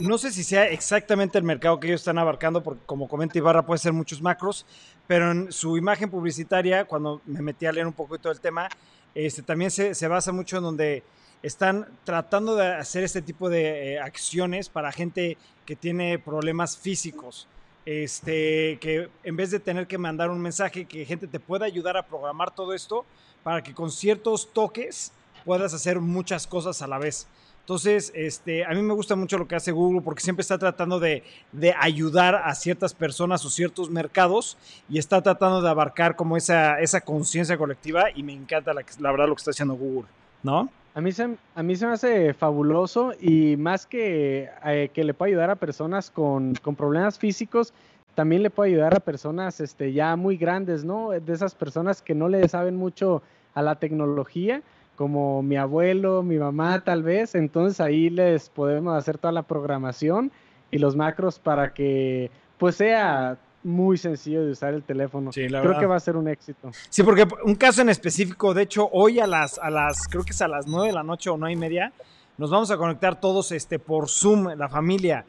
no sé si sea exactamente el mercado que ellos están abarcando, porque como comenta Ibarra puede ser muchos macros, pero en su imagen publicitaria, cuando me metí a leer un poquito del tema, este, también se, se basa mucho en donde están tratando de hacer este tipo de eh, acciones para gente que tiene problemas físicos. Este, que en vez de tener que mandar un mensaje, que gente te pueda ayudar a programar todo esto para que con ciertos toques puedas hacer muchas cosas a la vez. Entonces, este, a mí me gusta mucho lo que hace Google porque siempre está tratando de, de ayudar a ciertas personas o ciertos mercados y está tratando de abarcar como esa, esa conciencia colectiva y me encanta la, la verdad lo que está haciendo Google, ¿no? A mí, se, a mí se me hace fabuloso y más que, eh, que le puede ayudar a personas con, con, problemas físicos, también le puede ayudar a personas este, ya muy grandes, ¿no? De esas personas que no le saben mucho a la tecnología como mi abuelo, mi mamá tal vez, entonces ahí les podemos hacer toda la programación y los macros para que pues sea muy sencillo de usar el teléfono. Sí, creo verdad. que va a ser un éxito. Sí, porque un caso en específico, de hecho, hoy a las, a las, creo que es a las nueve de la noche o nueve y media, nos vamos a conectar todos este, por Zoom, la familia.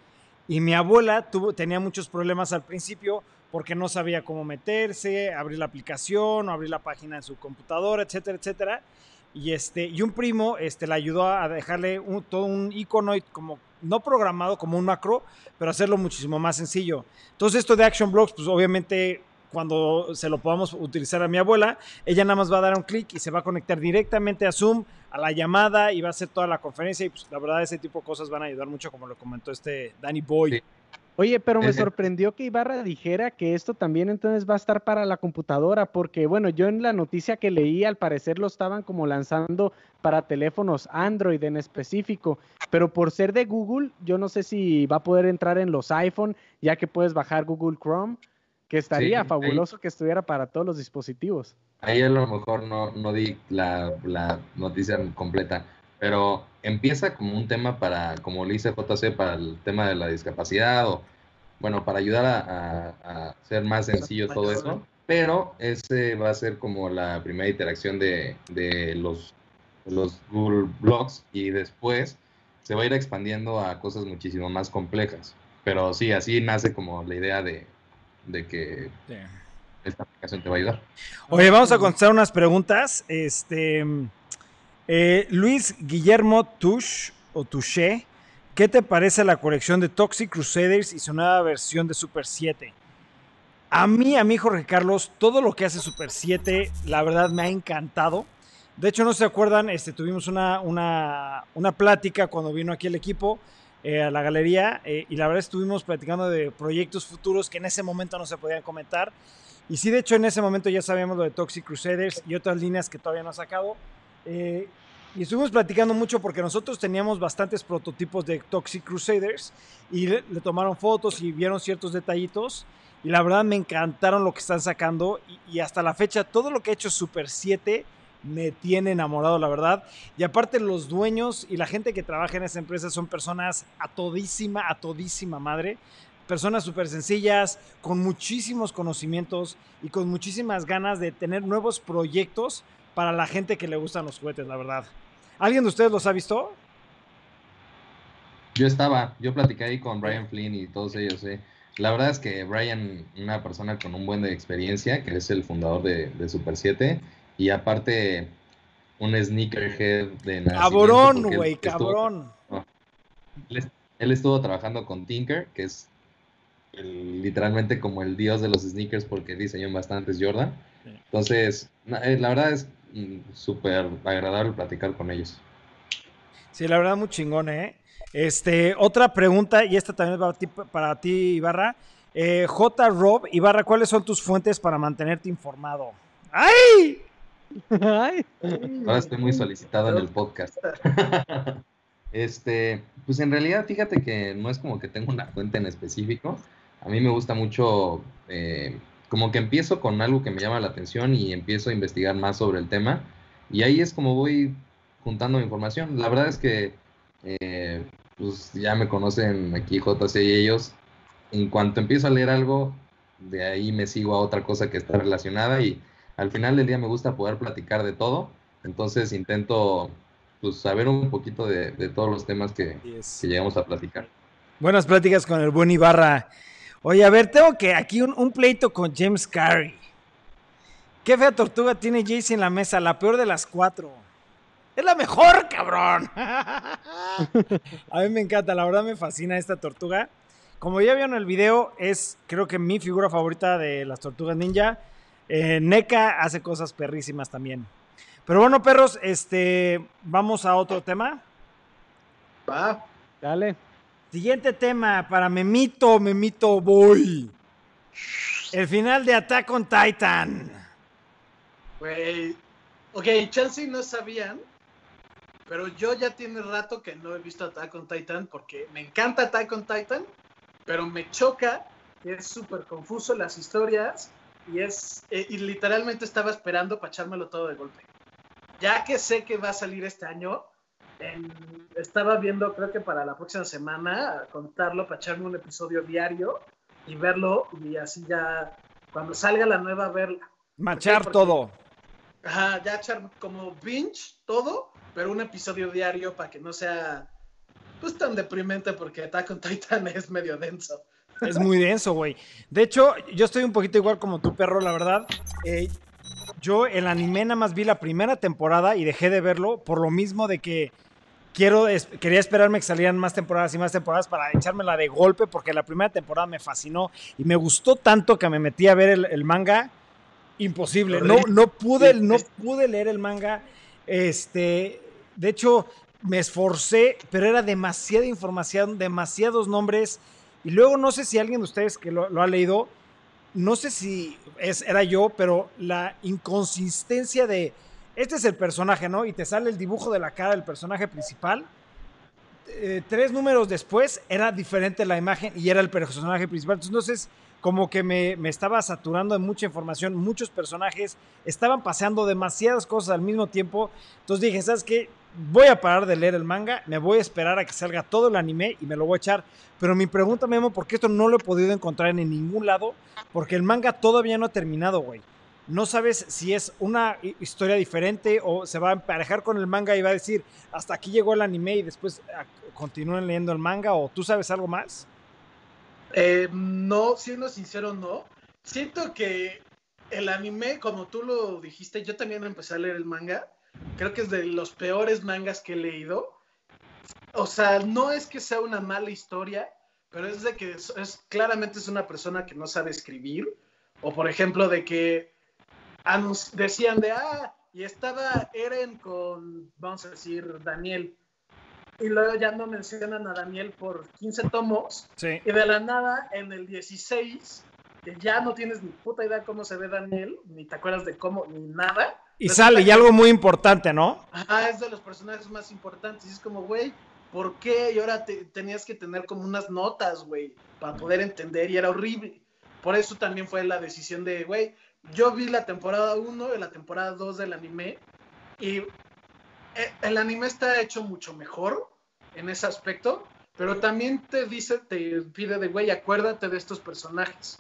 Y mi abuela tuvo, tenía muchos problemas al principio porque no sabía cómo meterse, abrir la aplicación o abrir la página en su computadora, etcétera, etcétera. Y, este, y un primo este, le ayudó a dejarle un, todo un icono como no programado como un macro, pero hacerlo muchísimo más sencillo. Entonces esto de Action Blocks, pues obviamente cuando se lo podamos utilizar a mi abuela, ella nada más va a dar un clic y se va a conectar directamente a Zoom, a la llamada y va a hacer toda la conferencia y pues la verdad ese tipo de cosas van a ayudar mucho como lo comentó este Danny Boy. Oye, pero me sorprendió que Ibarra dijera que esto también entonces va a estar para la computadora, porque bueno, yo en la noticia que leí al parecer lo estaban como lanzando para teléfonos Android en específico, pero por ser de Google, yo no sé si va a poder entrar en los iPhone, ya que puedes bajar Google Chrome, que estaría sí, fabuloso ahí, que estuviera para todos los dispositivos. Ahí a lo mejor no, no di la, la noticia completa, pero empieza como un tema para, como le dice JC, para el tema de la discapacidad o, bueno, para ayudar a, a, a ser más sencillo todo eso, pero ese va a ser como la primera interacción de, de los, los Google Blogs y después se va a ir expandiendo a cosas muchísimo más complejas. Pero sí, así nace como la idea de, de que sí. esta aplicación te va a ayudar. Oye, vamos a contestar unas preguntas. Este... Eh, Luis Guillermo Tush o Touché, ¿qué te parece la colección de Toxic Crusaders y su nueva versión de Super 7? A mí, a mí, Jorge Carlos, todo lo que hace Super 7, la verdad me ha encantado. De hecho, no se acuerdan, este, tuvimos una, una, una plática cuando vino aquí el equipo eh, a la galería eh, y la verdad estuvimos platicando de proyectos futuros que en ese momento no se podían comentar. Y sí, de hecho, en ese momento ya sabíamos lo de Toxic Crusaders y otras líneas que todavía no ha sacado. Eh, y estuvimos platicando mucho porque nosotros teníamos bastantes prototipos de Toxic Crusaders y le, tomaron fotos y vieron ciertos detallitos. Y la verdad me encantaron lo que están sacando. Y, hasta la fecha, todo lo que ha hecho Super 7 me tiene enamorado, la verdad. Y aparte, los dueños y la gente que trabaja en esa empresa son personas a todísima, a todísima madre. Personas súper sencillas, con muchísimos conocimientos y con muchísimas ganas de tener nuevos proyectos para la gente que le gustan los juguetes, la verdad. ¿Alguien de ustedes los ha visto? Yo estaba, yo platicé ahí con Brian Flynn y todos ellos. ¿eh? La verdad es que Brian, una persona con un buen de experiencia, que es el fundador de, de Super 7, y aparte un sneakerhead de Cabrón, güey, cabrón. Estuvo, él, él, estuvo trabajando con Tinker, que es el, literalmente como el dios de los sneakers porque diseñó bastantes Jordan. Entonces, eh, la verdad es súper agradable platicar con ellos. Sí, la verdad, muy chingón, ¿eh? Este, otra pregunta, y esta también es para ti, para ti Ibarra. Eh, J. Rob, Ibarra, ¿cuáles son tus fuentes para mantenerte informado? ¡Ay! ¡Ay! Ahora estoy muy solicitado en el podcast. este, pues en realidad, fíjate que no es como que tengo una fuente en específico. A mí me gusta mucho eh, como que empiezo con algo que me llama la atención y empiezo a investigar más sobre el tema y ahí es como voy juntando información. La verdad es que eh, pues ya me conocen aquí JC y ellos. En cuanto empiezo a leer algo, de ahí me sigo a otra cosa que está relacionada y al final del día me gusta poder platicar de todo. Entonces intento pues, saber un poquito de, de todos los temas que, yes. que llegamos a platicar. Buenas pláticas con el buen Ibarra. Oye, a ver, tengo que aquí un, un pleito con James Carey. ¿Qué fea tortuga tiene Jaycee en la mesa? La peor de las cuatro. Es la mejor, cabrón. a mí me encanta, la verdad me fascina esta tortuga. Como ya vieron en el video, es creo que mi figura favorita de las tortugas ninja. Eh, NECA hace cosas perrísimas también. Pero bueno, perros, este, vamos a otro tema. Va. Dale. Siguiente tema para Memito, Memito Boy. El final de Attack on Titan. Güey. Ok, Chelsea no sabían, pero yo ya tiene rato que no he visto Attack on Titan porque me encanta Attack on Titan, pero me choca que es súper confuso las historias y es eh, y literalmente estaba esperando para echármelo todo de golpe. Ya que sé que va a salir este año, en- estaba viendo, creo que para la próxima semana, contarlo para echarme un episodio diario y verlo y así ya, cuando salga la nueva, verla. Machar todo. Ajá, ya echar como binge todo, pero un episodio diario para que no sea pues tan deprimente porque Attack on Titan es medio denso. Es muy denso, güey. De hecho, yo estoy un poquito igual como tu perro, la verdad. Eh, yo el anime nada más vi la primera temporada y dejé de verlo por lo mismo de que quiero es- quería esperarme que salieran más temporadas y más temporadas para echármela de golpe porque la primera temporada me fascinó y me gustó tanto que me metí a ver el, el manga. Imposible. No, no pude, no pude leer el manga. Este, de hecho, me esforcé, pero era demasiada información, demasiados nombres. Y luego no sé si alguien de ustedes que lo, lo ha leído, no sé si es, era yo, pero la inconsistencia de, este es el personaje, ¿no? Y te sale el dibujo de la cara del personaje principal. Eh, tres números después era diferente la imagen y era el personaje principal. Entonces, como que me, me estaba saturando de mucha información, muchos personajes, estaban paseando demasiadas cosas al mismo tiempo. Entonces dije, ¿sabes qué? Voy a parar de leer el manga, me voy a esperar a que salga todo el anime y me lo voy a echar. Pero mi pregunta, Memo, ¿por qué esto no lo he podido encontrar en ningún lado? Porque el manga todavía no ha terminado, güey. No sabes si es una hi- historia diferente o se va a emparejar con el manga y va a decir, hasta aquí llegó el anime y después ah, continúen leyendo el manga o tú sabes algo más. Eh, no, siendo sincero, no. Siento que el anime, como tú lo dijiste, yo también empecé a leer el manga. Creo que es de los peores mangas que he leído. O sea, no es que sea una mala historia, pero es de que es, es- claramente es una persona que no sabe escribir. O por ejemplo, de que decían de, ah, y estaba Eren con, vamos a decir, Daniel. Y luego ya no mencionan a Daniel por 15 tomos. Sí. Y de la nada, en el 16, que ya no tienes ni puta idea cómo se ve Daniel, ni te acuerdas de cómo, ni nada. Y Resulta sale, y algo muy importante, ¿no? Ajá, es de los personajes más importantes. Y es como, güey, ¿por qué? Y ahora te- tenías que tener como unas notas, güey, para poder entender. Y era horrible. Por eso también fue la decisión de, güey, yo vi la temporada 1 y la temporada 2 del anime. Y eh, el anime está hecho mucho mejor en ese aspecto. Pero también te dice, te pide de, güey, acuérdate de estos personajes.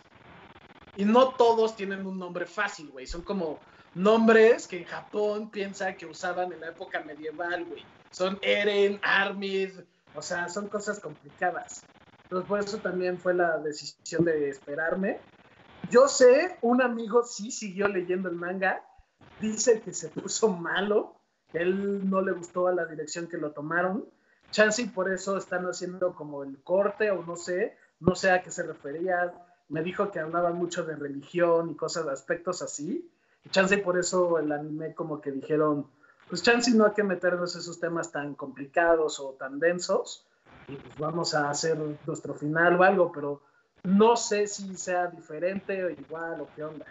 Y no todos tienen un nombre fácil, güey. Son como nombres que en Japón piensa que usaban en la época medieval, güey. Son Eren, Armid, o sea, son cosas complicadas. Entonces, por eso también fue la decisión de esperarme. Yo sé, un amigo sí siguió leyendo el manga, dice que se puso malo, él no le gustó a la dirección que lo tomaron. Chance por eso están haciendo como el corte o no sé, no sé a qué se refería. Me dijo que hablaban mucho de religión y cosas, aspectos así. Y por eso el anime como que dijeron, pues chance no hay que meternos esos temas tan complicados o tan densos. Y pues vamos a hacer nuestro final o algo, pero no sé si sea diferente o igual o qué onda.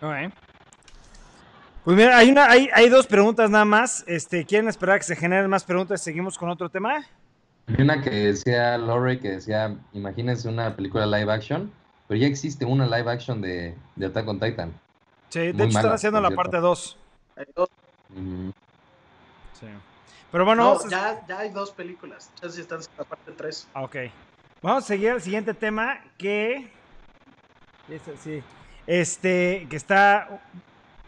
Ok. Pues mira, hay, una, hay, hay dos preguntas nada más. Este, ¿Quieren esperar a que se generen más preguntas? ¿Seguimos con otro tema? Hay una que decía Lore que decía, imagínense una película live action, pero ya existe una live action de, de Attack on Titan. Sí, de Muy hecho están haciendo la cierto. parte 2. Hay dos- Ujú. Sí. Pero bueno, no, ya, ya hay dos películas. Chance y están en la parte 3. Ah, Ok. Vamos a seguir al siguiente tema que. Este, sí. Este, que está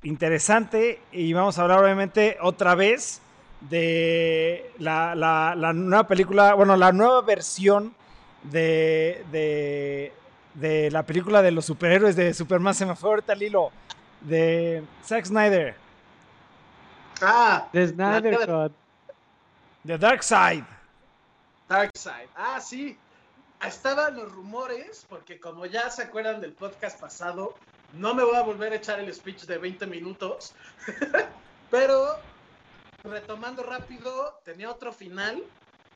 interesante. Y vamos a hablar, obviamente, otra vez de la, la- la nueva película. Bueno, la nueva versión de, de de la película de los superhéroes de Superman, se me fue ahorita el hilo, de Zack Snyder. Ah, The Snyder. The Dark Side. Darkseid. Ah, sí. Estaban los rumores, porque como ya se acuerdan del podcast pasado, no me voy a volver a echar el speech de 20 minutos. Pero, retomando rápido, tenía otro final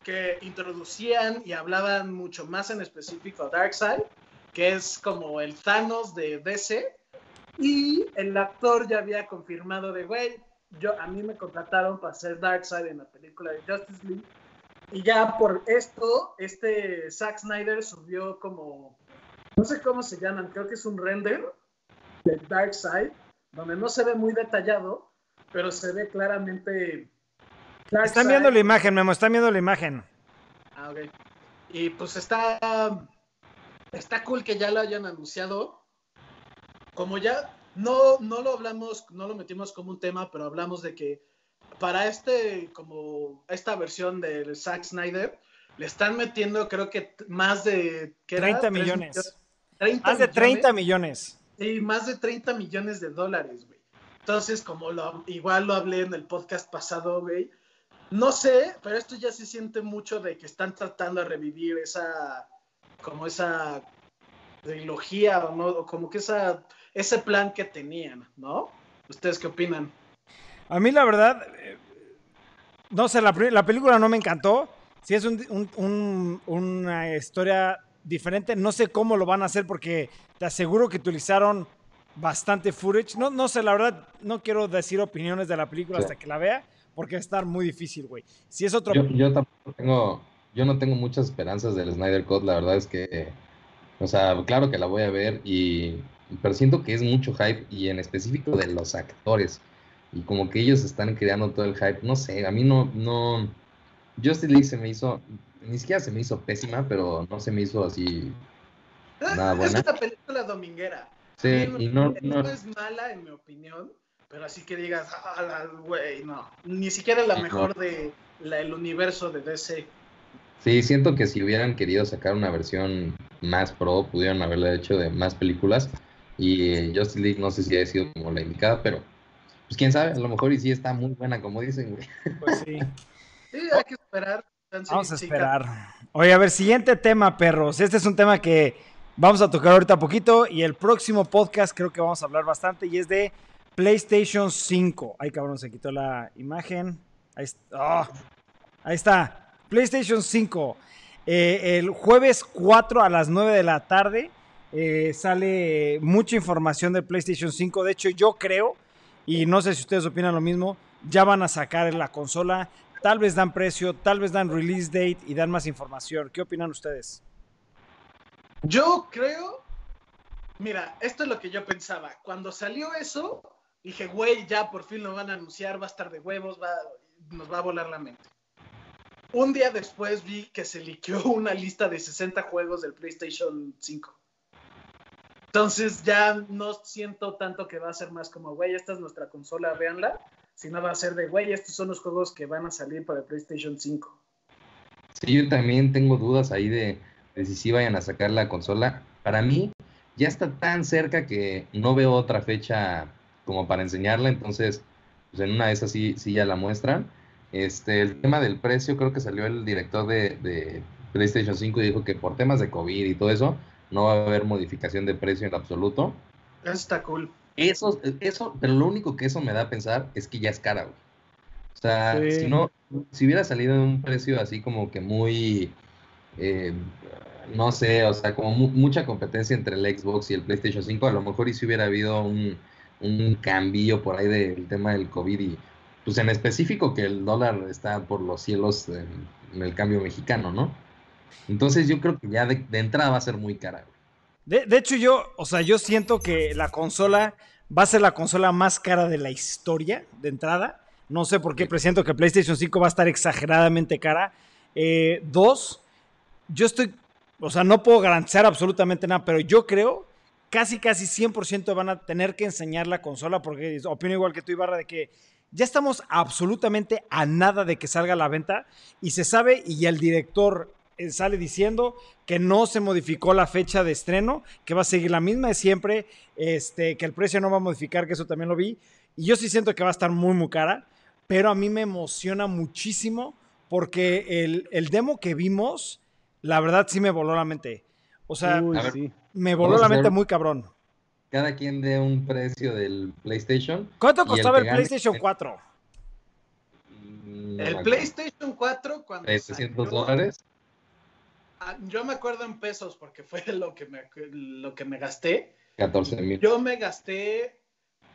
que introducían y hablaban mucho más en específico a Darkseid, que es como el Thanos de DC. Y el actor ya había confirmado de, güey, yo, a mí me contrataron para hacer Darkseid en la película de Justice League. Y ya por esto, este Zack Snyder subió como, no sé cómo se llaman, creo que es un render de Darkseid, donde no se ve muy detallado, pero se ve claramente... Están Darkseid. viendo la imagen, Memo, están viendo la imagen. Ah, ok. Y pues está, está cool que ya lo hayan anunciado. Como ya no, no lo hablamos, no lo metimos como un tema, pero hablamos de que para este, como esta versión del Zack Snyder, le están metiendo creo que más de... ¿qué era? 30 ¿Tres millones. 30 Más de millones. 30 millones. Sí, más de 30 millones de dólares, güey. Entonces, como lo, igual lo hablé en el podcast pasado, güey, no sé, pero esto ya se siente mucho de que están tratando de revivir esa, como esa trilogía, o no, o como que esa, ese plan que tenían, ¿no? ¿Ustedes qué opinan? A mí la verdad, eh, no sé, la, la película no me encantó. Si es un- un- un- una historia diferente, no sé cómo lo van a hacer porque te aseguro que utilizaron bastante footage. No, no sé, la verdad, no quiero decir opiniones de la película Sí. hasta que la vea porque va a estar muy difícil, güey. Si es otro... Yo, yo tampoco tengo, yo no tengo muchas esperanzas del Snyder Cut, la verdad es que, o sea, claro que la voy a ver y, pero siento que es mucho hype y en específico de los actores y como que ellos están creando todo el hype, no sé, a mí no, no, Justice League se me hizo, ni siquiera se me hizo pésima, pero no se me hizo así, Nada es buena. una película dominguera. sí, no, y no, no no, es mala, en mi opinión, pero así que digas, ah, la- güey, no. Ni siquiera la Sí, no. mejor de la, el universo de DC. Sí, siento que si hubieran querido sacar una versión más pro, pudieran haberla hecho de más películas. Y Justice League no sé si ha sido como la indicada, pero pues quién sabe, a lo mejor y sí está muy buena, como dicen, güey. Pues sí. Sí, hay que esperar. Vamos a esperar. Oye, a ver, siguiente tema, perros. Este es un tema que vamos a tocar ahorita poquito y el próximo podcast creo que vamos a hablar bastante y es de PlayStation 5. Ay, cabrón, se quitó la imagen. Ahí está. Ah, ahí está. PlayStation 5. Eh, el jueves 4 a las 9 de la tarde eh, sale mucha información de PlayStation 5. De hecho, yo creo, y no sé si ustedes opinan lo mismo, ya van a sacar la consola. Tal vez dan precio, tal vez dan release date y dan más información. ¿Qué opinan ustedes? Yo creo, mira, esto es lo que yo pensaba. Cuando salió eso, dije, güey, ya por fin lo van a anunciar, va a estar de huevos, va, nos va a volar la mente. Un día después vi que se liqueó una lista de 60 juegos del PlayStation 5. Entonces ya no siento tanto que va a ser más como, güey, esta es nuestra consola, véanla, sino va a ser de, güey, estos son los juegos que van a salir para PlayStation 5. Sí, yo también tengo dudas ahí de, de si sí vayan a sacar la consola. Para mí ya está tan cerca que no veo otra fecha como para enseñarla, entonces pues en una de esas sí, sí ya la muestran. Este, el tema del precio, creo que salió el director de, de PlayStation 5 y dijo que por temas de COVID y todo eso, no va a haber modificación de precio en absoluto. Eso está cool. Eso, eso, pero lo único que eso me da a pensar es que ya es cara, güey. O sea, Sí. si no, si hubiera salido en un precio así como que muy, eh, no sé, o sea, como mu- mucha competencia entre el Xbox y el PlayStation 5, a lo mejor y si hubiera habido un, un cambio por ahí del tema del COVID y, pues en específico que el dólar está por los cielos en, en el cambio mexicano, ¿no? Entonces yo creo que ya de, de entrada va a ser muy cara, güey. De, de hecho, yo, o sea, yo siento que la consola va a ser la consola más cara de la historia de entrada. No sé por qué presiento que PlayStation 5 va a estar exageradamente cara. Eh, dos, yo estoy, o sea, no puedo garantizar absolutamente nada, pero yo creo casi, casi 100% van a tener que enseñar la consola, porque opino igual que tú, Ibarra, de que ya estamos absolutamente a nada de que salga a la venta y se sabe, y el director sale diciendo que no se modificó la fecha de estreno, que va a seguir la misma de siempre, este, que el precio no va a modificar, que eso también lo vi. Y yo sí siento que va a estar muy, muy cara, pero a mí me emociona muchísimo porque el, el demo que vimos, la verdad sí me voló la mente. O sea, Uy, sí. me voló la mente muy cabrón. Cada quien dé un precio del PlayStation. ¿Cuánto el costaba el, PlayStation 4? Mm, no me El acuerdo, PlayStation 4 cuando 700 salió, dólares. Ah, yo me acuerdo en pesos porque fue lo que me, lo que me gasté. 14 mil. Yo me gasté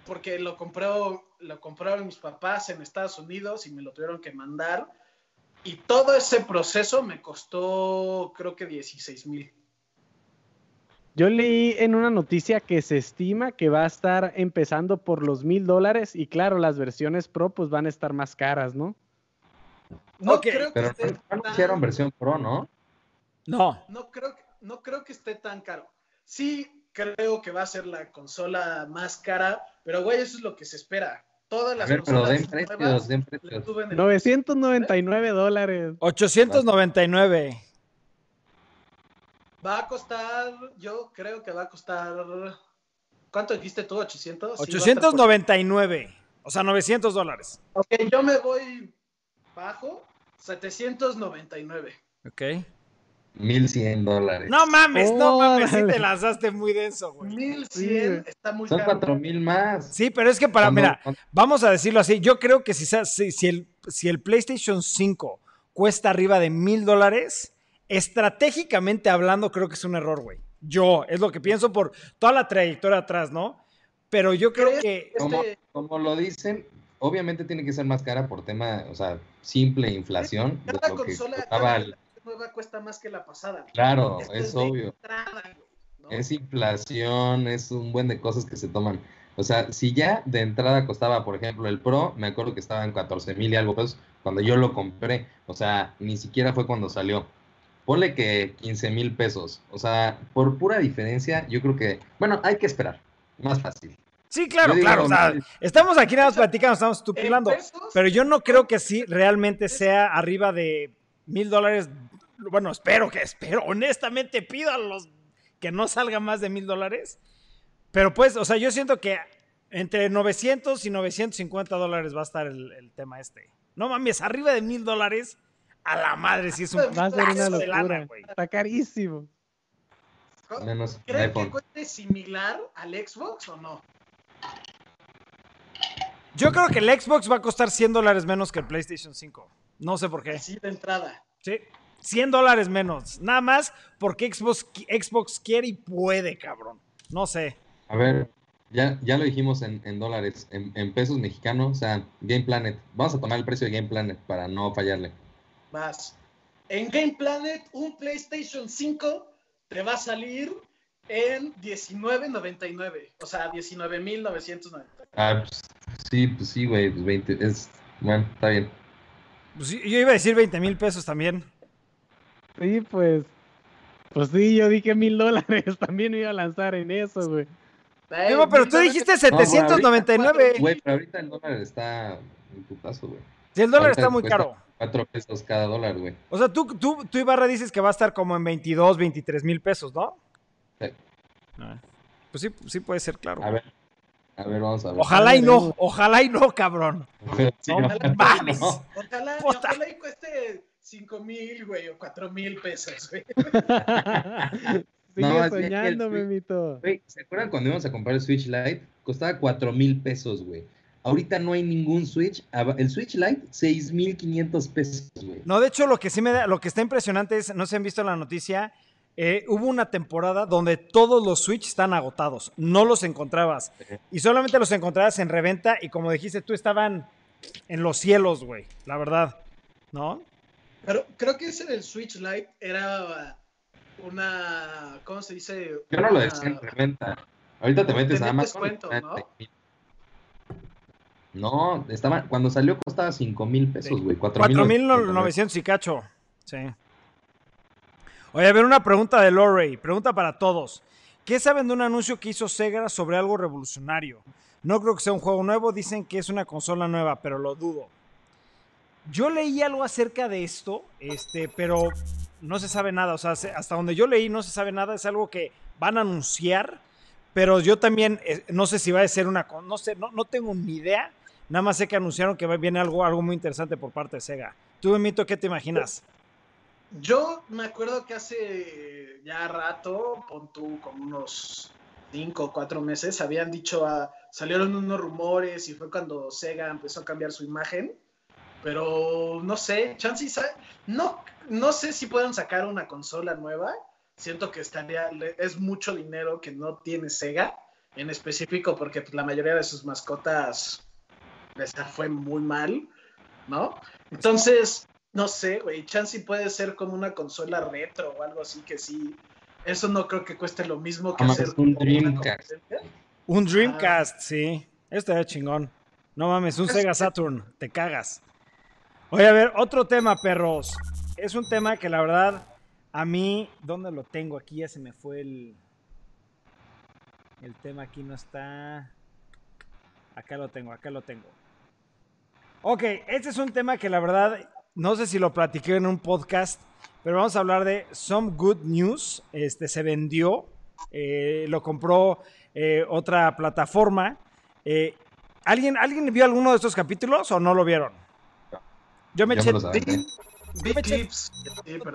porque lo compró, lo compraron mis papás en Estados Unidos y me lo tuvieron que mandar. Y todo ese proceso me costó, creo que 16 mil. Yo leí en una noticia que se estima que va a estar empezando por los mil dólares y claro, las versiones Pro pues van a estar más caras, ¿no? No Ok, creo que Pero no anunciaron tan- versión Pro, ¿no? No. no creo, que- no creo que esté tan caro. Sí creo que va a ser la consola más cara, pero güey, eso es lo que se espera. Todas A las ver, pero den precios, nuevas den precios. suben el 999 dólares. 899. Va a costar, yo creo que va a costar. ¿Cuánto dijiste tú? ¿800? Sí, va a estar por- 899. O sea, 900 dólares. Ok, yo me voy bajo. 799. Ok. 1100 dólares. No mames, no mames, sí Órale. te lanzaste muy denso, güey. 1100 güey. está muy Son caro. 4000 más. Sí, pero es que para, Cuando- mira, cuando- vamos a decirlo así, yo creo que si, si, si el, si el PlayStation 5 cuesta arriba de mil dólares, estratégicamente hablando, creo que es un error, güey. Yo, es lo que pienso por toda la trayectoria atrás, ¿no? Pero yo creo ¿Crees que... como, Este- como lo dicen, obviamente tiene que ser más cara por tema, o sea, simple inflación de Cada lo que consola cada el- nueva cuesta más que la pasada. Claro, Esto es obvio. entrada, güey, ¿no? Es inflación, es un buen de cosas que se toman. O sea, si ya de entrada costaba, por ejemplo, el Pro, me acuerdo que estaba en 14 mil y algo pesos cuando yo lo compré. O sea, ni siquiera fue cuando salió. Ponle que 15 mil pesos. O sea, por pura diferencia, yo creo que, bueno, hay que esperar. Más fácil. Sí, claro, digo, claro. o sea, estamos aquí nada más platicando, estamos estupilando. Pero yo no creo que sí realmente sea arriba de mil dólares. Bueno, espero que, espero, honestamente pido a los que no salga más de mil dólares. Pero pues, o sea, yo siento que entre 900 y 950 dólares va a estar el, el tema este. No mames, arriba de mil dólares, a la madre, si es un Va a ser una plazo de lana, locura. güey. Está carísimo. Menos ¿Creen que cueste similar al Xbox o no? Yo creo que el Xbox va a costar 100 dólares menos que el PlayStation 5. No sé por qué. Así de entrada. Sí. 100 dólares menos. Nada más porque Xbox, Xbox quiere y puede, cabrón. No sé. A ver, ya, ya lo dijimos en, en dólares, en, en pesos mexicanos, o sea, Game Planet. Vamos a tomar el precio de Game Planet para no fallarle. Más. En Game Planet, un PlayStation 5 te va a salir en 19.99. O sea, 19.990. Ah, pues, sí, pues sí, güey, pues 20, es, bueno, está bien. Pues yo yo iba a decir 20 mil pesos también. Sí, pues. Pues sí, yo dije mil dólares. También me iba a lanzar en eso, güey. Digo, pero tú dijiste No, güey, 799. Güey, pero ahorita el dólar está en tu paso, güey. Si el dólar ahorita está muy caro. 4 pesos cada dólar, güey. O sea, tú, tú, tú, Ibarra, dices que va a estar como en 22, 23 mil pesos, ¿no? Sí. Ah, Pues sí, sí puede ser, claro. A ver, a ver, vamos a ver. Ojalá y no, ojalá y no, cabrón. Sí, No ojalá mames. no. Ojalá, ojalá y cueste 5 mil, güey, o 4 mil pesos, güey. Sigue No, soñando, Memito. Güey, ¿se acuerdan cuando íbamos a comprar el Switch Lite? Costaba 4 mil pesos, güey. Ahorita no hay ningún Switch. El Switch Lite, 6,500 pesos, güey. No, de hecho, lo que sí me da, lo que está impresionante es, no se han visto en la noticia, eh, hubo una temporada donde todos los Switch están agotados, no los encontrabas. Y solamente los encontrabas en reventa y como dijiste tú, estaban en los cielos, güey, la verdad, ¿no? Pero creo que ese del Switch Lite era una. ¿Cómo se dice? Yo no lo Una- decía en reventa. Ahorita te metes a Amazon. descuento, ¿no? No, estaba, cuando salió costaba 5 mil pesos, güey. 4 mil. 4.900 y cacho. Sí. Oye, a ver, una pregunta de Lorray. Pregunta para todos. ¿Qué saben de un anuncio que hizo Sega sobre algo revolucionario? No creo que sea un juego nuevo. Dicen que es una consola nueva, pero lo dudo. Yo leí algo acerca de esto, este, pero no se sabe nada. O sea, hasta donde yo leí no se sabe nada. Es algo que van a anunciar, pero yo también eh, no sé si va a ser una... No sé, no, no tengo ni idea. Nada más sé que anunciaron que viene algo, algo muy interesante por parte de Sega. Tú, Mito, ¿qué te imaginas? Yo me acuerdo que hace ya rato, pon tú como unos cinco o cuatro meses, habían dicho, a, salieron unos rumores y fue cuando Sega empezó a cambiar su imagen. Pero no sé, chances, no, no sé si pueden sacar una consola nueva. Siento que estaría, es mucho dinero que no tiene Sega en específico porque pues, la mayoría de sus mascotas les fue muy mal, ¿no? Entonces, no sé, güey, Chansey puede ser como una consola retro o algo así que sí. Eso no creo que cueste lo mismo que hacer un Dreamcast. Un Dreamcast, sí. Esto era chingón. No mames, un Sega Saturn, te cagas. Oye, a ver, otro tema, perros. Es un tema que la verdad, a mí, ¿dónde lo tengo? Aquí ya se me fue el. El tema aquí no está. Acá lo tengo, acá lo tengo. Ok, este es un tema que la verdad no sé si lo platiqué en un podcast, pero vamos a hablar de Some Good News. Este se vendió, eh, lo compró eh, otra plataforma. Eh, ¿alguien, ¿Alguien vio alguno de estos capítulos o no lo vieron? Yo me eché,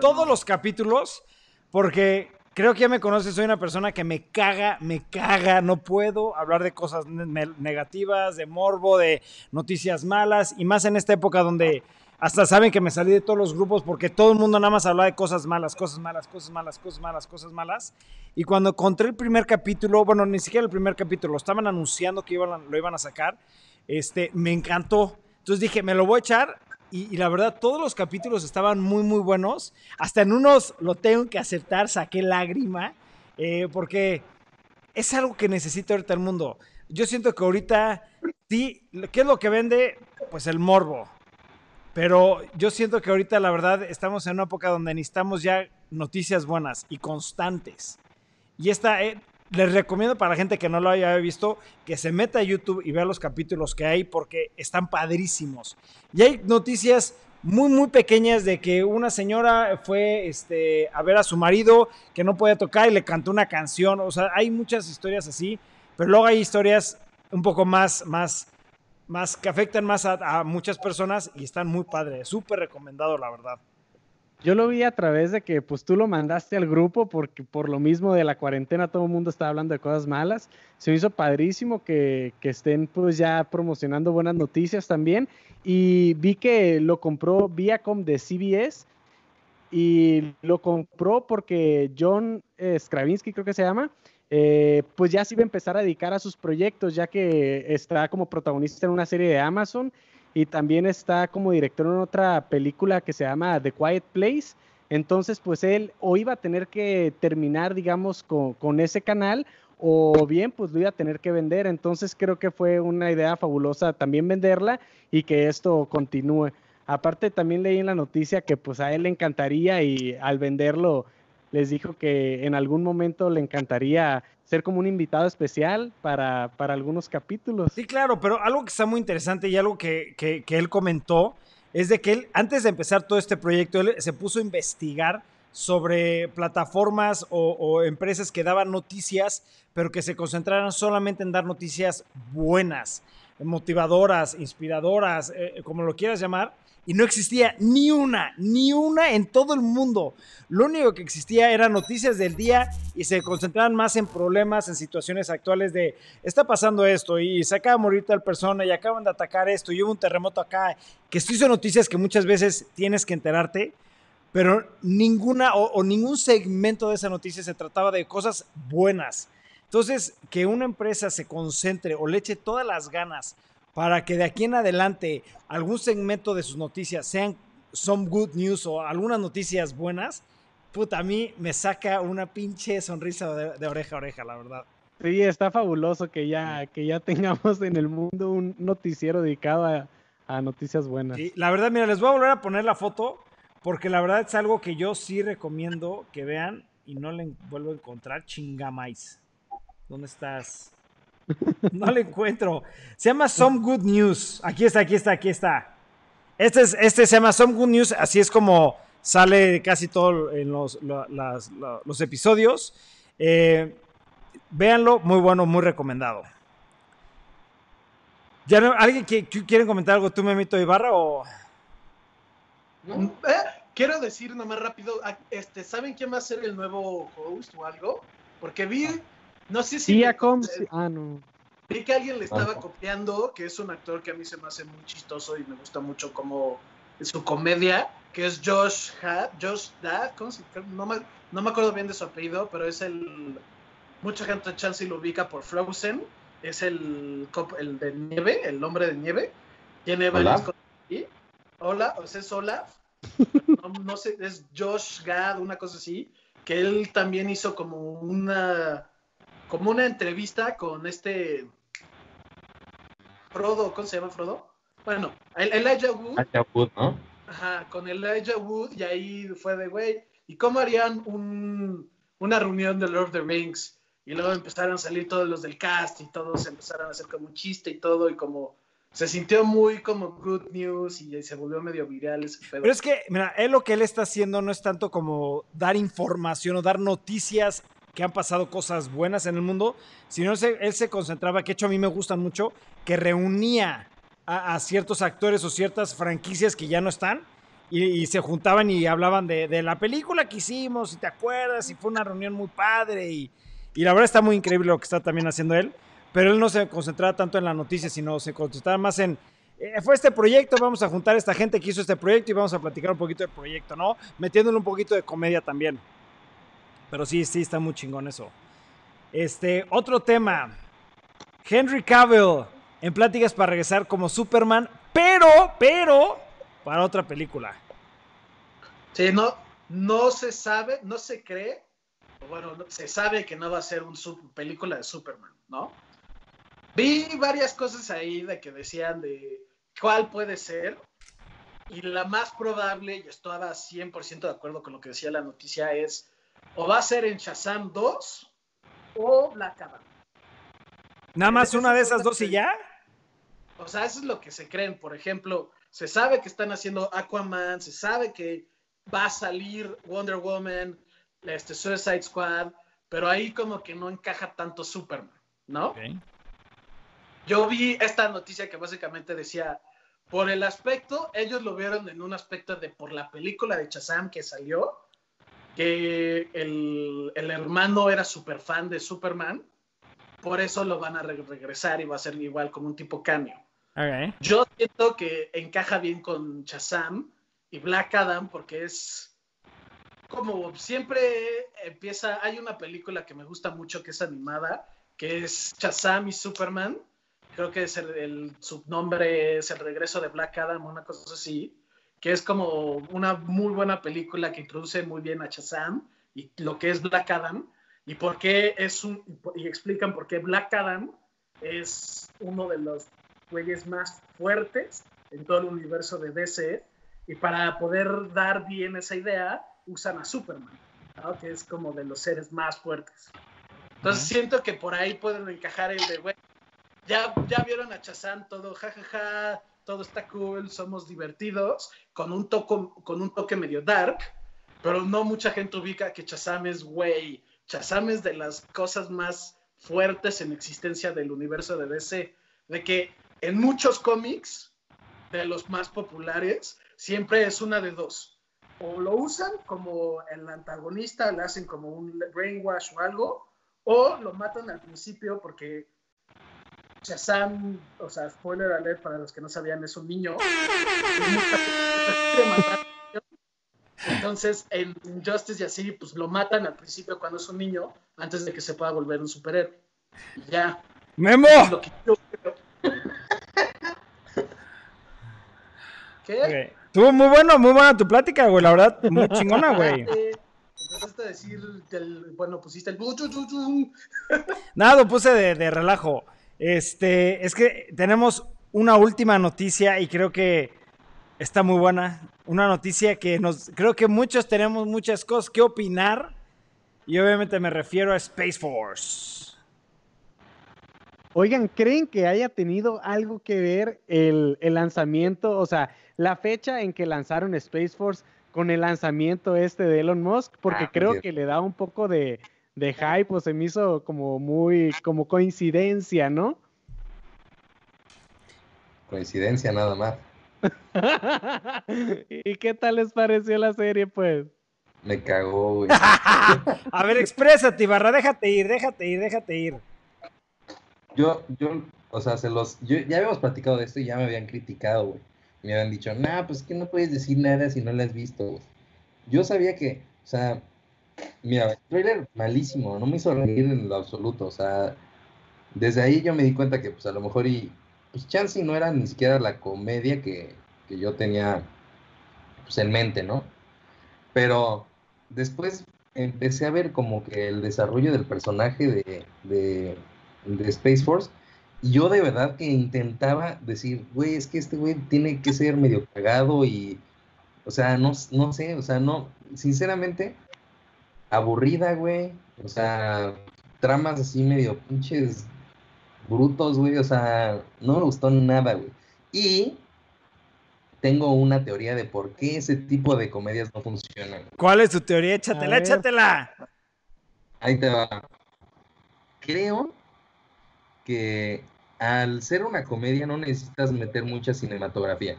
todos los capítulos porque creo que ya me conoces, soy una persona que me caga, me caga, no puedo hablar de cosas negativas, de morbo, de noticias malas y más en esta época donde hasta saben que me salí de todos los grupos porque todo el mundo nada más hablaba de cosas malas, cosas malas, cosas malas, cosas malas, cosas malas. Y cuando encontré el primer capítulo, bueno, ni siquiera el primer capítulo, lo estaban anunciando que iban, lo iban a sacar, este, me encantó. Entonces dije, me lo voy a echar. Y, la verdad, todos los capítulos estaban muy, muy buenos. Hasta en unos, lo tengo que aceptar, saqué lágrima. Eh, porque es algo que necesita ahorita el mundo. Yo siento que ahorita, sí, ¿qué es lo que vende? Pues el morbo. Pero yo siento que ahorita la verdad estamos en una época donde necesitamos ya noticias buenas y constantes. Y esta, eh, les recomiendo para la gente que no lo haya visto que se meta a YouTube y vea los capítulos que hay porque están padrísimos. Y hay noticias muy, muy pequeñas de que una señora fue este, a ver a su marido que no podía tocar y le cantó una canción. O sea, hay muchas historias así, pero luego hay historias un poco más, más más que afectan más a, muchas personas y están muy padres. Súper recomendado, la verdad. Yo lo vi a través de que pues tú lo mandaste al grupo porque por lo mismo de la cuarentena todo el mundo estaba hablando de cosas malas. Se hizo padrísimo que, que, estén pues ya promocionando buenas noticias también. Y vi que lo compró Viacom de CBS y lo compró porque John eh, Stravinsky creo que se llama, eh, pues ya se iba a empezar a dedicar a sus proyectos, ya que está como protagonista en una serie de Amazon y también está como director en otra película que se llama The Quiet Place. Entonces, pues él o iba a tener que terminar, digamos, con, con ese canal o bien pues lo iba a tener que vender. Entonces creo que fue una idea fabulosa también venderla y que esto continúe. Aparte también leí en la noticia que pues a él le encantaría y al venderlo les dijo que en algún momento le encantaría ser como un invitado especial para, algunos capítulos. Sí, claro, pero algo que está muy interesante y algo que, él comentó es de que él, antes de empezar todo este proyecto, él se puso a investigar sobre plataformas o, empresas que daban noticias, pero que se concentraran solamente en dar noticias buenas, motivadoras, inspiradoras, eh, como lo quieras llamar, y no existía ni una, ni una en todo el mundo. Lo único que existía eran noticias del día y se concentraban más en problemas, en situaciones actuales de está pasando esto y se acaba de morir tal persona y acaban de atacar esto y hubo un terremoto acá. Que esto hizo noticias que muchas veces tienes que enterarte, pero ninguna o, o ningún segmento de esa noticia se trataba de cosas buenas. Entonces, que una empresa se concentre o le eche todas las ganas para que de aquí en adelante algún segmento de sus noticias sean some good news o algunas noticias buenas, puta, a mí me saca una pinche sonrisa de, oreja a oreja, la verdad. Sí, está fabuloso que ya, que ya tengamos en el mundo un noticiero dedicado a, noticias buenas. Sí, la verdad, mira, les voy a volver a poner la foto porque la verdad es algo que yo sí recomiendo que vean y no le vuelvo a encontrar. Chingamais. ¿Dónde estás? No le encuentro. Se llama Some Good News. Aquí está, aquí está, aquí está. Este, es, este se llama Some Good News. Así es como sale casi todos en los, los episodios. Eh, véanlo, muy bueno, muy recomendado. ¿Ya ¿Alguien que, quiere comentar algo tú, Memito Ibarra? O... Eh, quiero decir nomás rápido, ah, este, ¿saben quién va a ser el nuevo host o algo? Porque vi, no sé si... ah, no. Vi que alguien le estaba copiando, que es un actor que a mí se me hace muy chistoso y me gusta mucho como su comedia, que es Josh Had, Josh Dad, no, me, no me acuerdo bien de su apellido, pero es el... Mucha gente chance lo ubica por Frozen, es el, el de nieve, el hombre de nieve. Tiene varias cosas Hola, o sea, es Olaf. No, sé, es Josh Gad, una cosa así, que él también hizo como una como una entrevista con este Frodo, ¿cómo se llama Frodo? Bueno, el Elijah Wood. Elijah Wood, ¿no? Ajá, con Elijah Wood y ahí fue de, güey, ¿y cómo harían un, una reunión de Lord of the Rings? Y luego empezaron a salir todos los del cast y todos empezaron a hacer como un chiste y todo y como se sintió muy como good news y se volvió medio viral ese Pero es que, mira, él lo que él está haciendo no es tanto como dar información o dar noticias que han pasado cosas buenas en el mundo, sino él se concentraba, que hecho a mí me gustan mucho, que reunía a, ciertos actores o ciertas franquicias que ya no están y, se juntaban y hablaban de, de, la película que hicimos, si te acuerdas, y fue una reunión muy padre y, y la verdad está muy increíble lo que está también haciendo él pero él no se concentraba tanto en la noticia, sino se concentraba más en, eh, fue este proyecto, vamos a juntar a esta gente que hizo este proyecto y vamos a platicar un poquito del proyecto, ¿no? Metiéndole un poquito de comedia también. Pero sí, sí, está muy chingón eso. Este, otro tema. Henry Cavill en pláticas para regresar como Superman, pero, pero, para otra película. Sí, no, no se sabe, no se cree, bueno, se sabe que no va a ser una película de Superman, ¿no? Vi varias cosas ahí de que decían de cuál puede ser. Y la más probable, y estaba 100% de acuerdo con lo que decía la noticia, es o va a ser en Shazam 2 o Black Adam. ¿Nada más una de esas dos y ya? O sea, eso es lo que se creen. Por ejemplo, se sabe que están haciendo Aquaman, se sabe que va a salir Wonder Woman, este Suicide Squad, pero ahí como que no encaja tanto Superman, ¿no? Yo vi esta noticia que básicamente decía, por el aspecto, ellos lo vieron en un aspecto de por la película de Shazam que salió, que el, hermano era súper fan de Superman, por eso lo van a regresar y va a ser igual como un tipo cameo. Yo siento que encaja bien con Shazam y Black Adam porque es como siempre empieza, hay una película que me gusta mucho que es animada, que es Shazam y Superman, creo que es el, subnombre es El regreso de Black Adam, una cosa así, que es como una muy buena película que introduce muy bien a Shazam y lo que es Black Adam y por qué es un y explican por qué Black Adam es uno de los güeyes más fuertes en todo el universo de DC y para poder dar bien esa idea usan a Superman, que es como de los seres más fuertes. Entonces siento que por ahí pueden encajar el de, güey, ya, ya vieron a Chazam todo, jajaja, todo está cool, somos divertidos, con un, toque medio dark, pero no mucha gente ubica que Chazam es güey. Chazam es de las cosas más fuertes en existencia del universo de DC, de que en muchos cómics, de los más populares, siempre es una de dos. O lo usan como el antagonista, le hacen como un brainwash o algo, o lo matan al principio porque Shazam, o sea, spoiler alert para los que no sabían, es un niño. Entonces, en Justice y así, pues lo matan al principio cuando es un niño, antes de que se pueda volver un superhéroe. ya. ¡Memo! ¿Qué? Estuvo muy bueno, muy buena tu plática, güey, la verdad, muy chingona, güey. Empezaste a decir, bueno, pusiste el... Nada, lo puse de, de relajo. Este, es que tenemos una última noticia y creo que está muy buena. Una noticia que nos, creo que muchos tenemos muchas cosas que opinar y obviamente me refiero a Space Force. Oigan, ¿creen que haya tenido algo que ver el, el lanzamiento, o sea, la fecha en que lanzaron Space Force con el lanzamiento este de Elon Musk, porque Ah, creo que le da un poco de, de hype, o se me hizo como muy, como coincidencia, ¿no? Coincidencia nada más. ¿Y qué tal les pareció la serie, pues? Me cagó, güey. A ver, exprésate, Ibarra, déjate ir, déjate ir, déjate ir. Yo, yo, o sea, se los, yo, ya habíamos platicado de esto y ya me habían criticado, güey. Me habían dicho, nah, pues que no puedes decir nada si no la has visto, güey. Yo sabía que, o sea, mira, el trailer malísimo, no me hizo reír en lo absoluto, o sea, desde ahí yo me di cuenta que, pues a lo mejor y, pues Chansey no era ni siquiera la comedia que, que yo tenía, pues en mente, ¿no? Pero después empecé a ver como que el desarrollo del personaje de, de, Space Force. Y yo de verdad que intentaba decir, güey, es que este güey tiene que ser medio cagado y, o sea, no, no sé, o sea, no, sinceramente, aburrida, güey. O sea, tramas así medio pinches brutos, güey. O sea, no me gustó nada, güey. Y tengo una teoría de por qué ese tipo de comedias no funcionan. ¿Cuál es tu teoría? Échatela, échatela. Ahí te va. Creo que al ser una comedia no necesitas meter mucha cinematografía.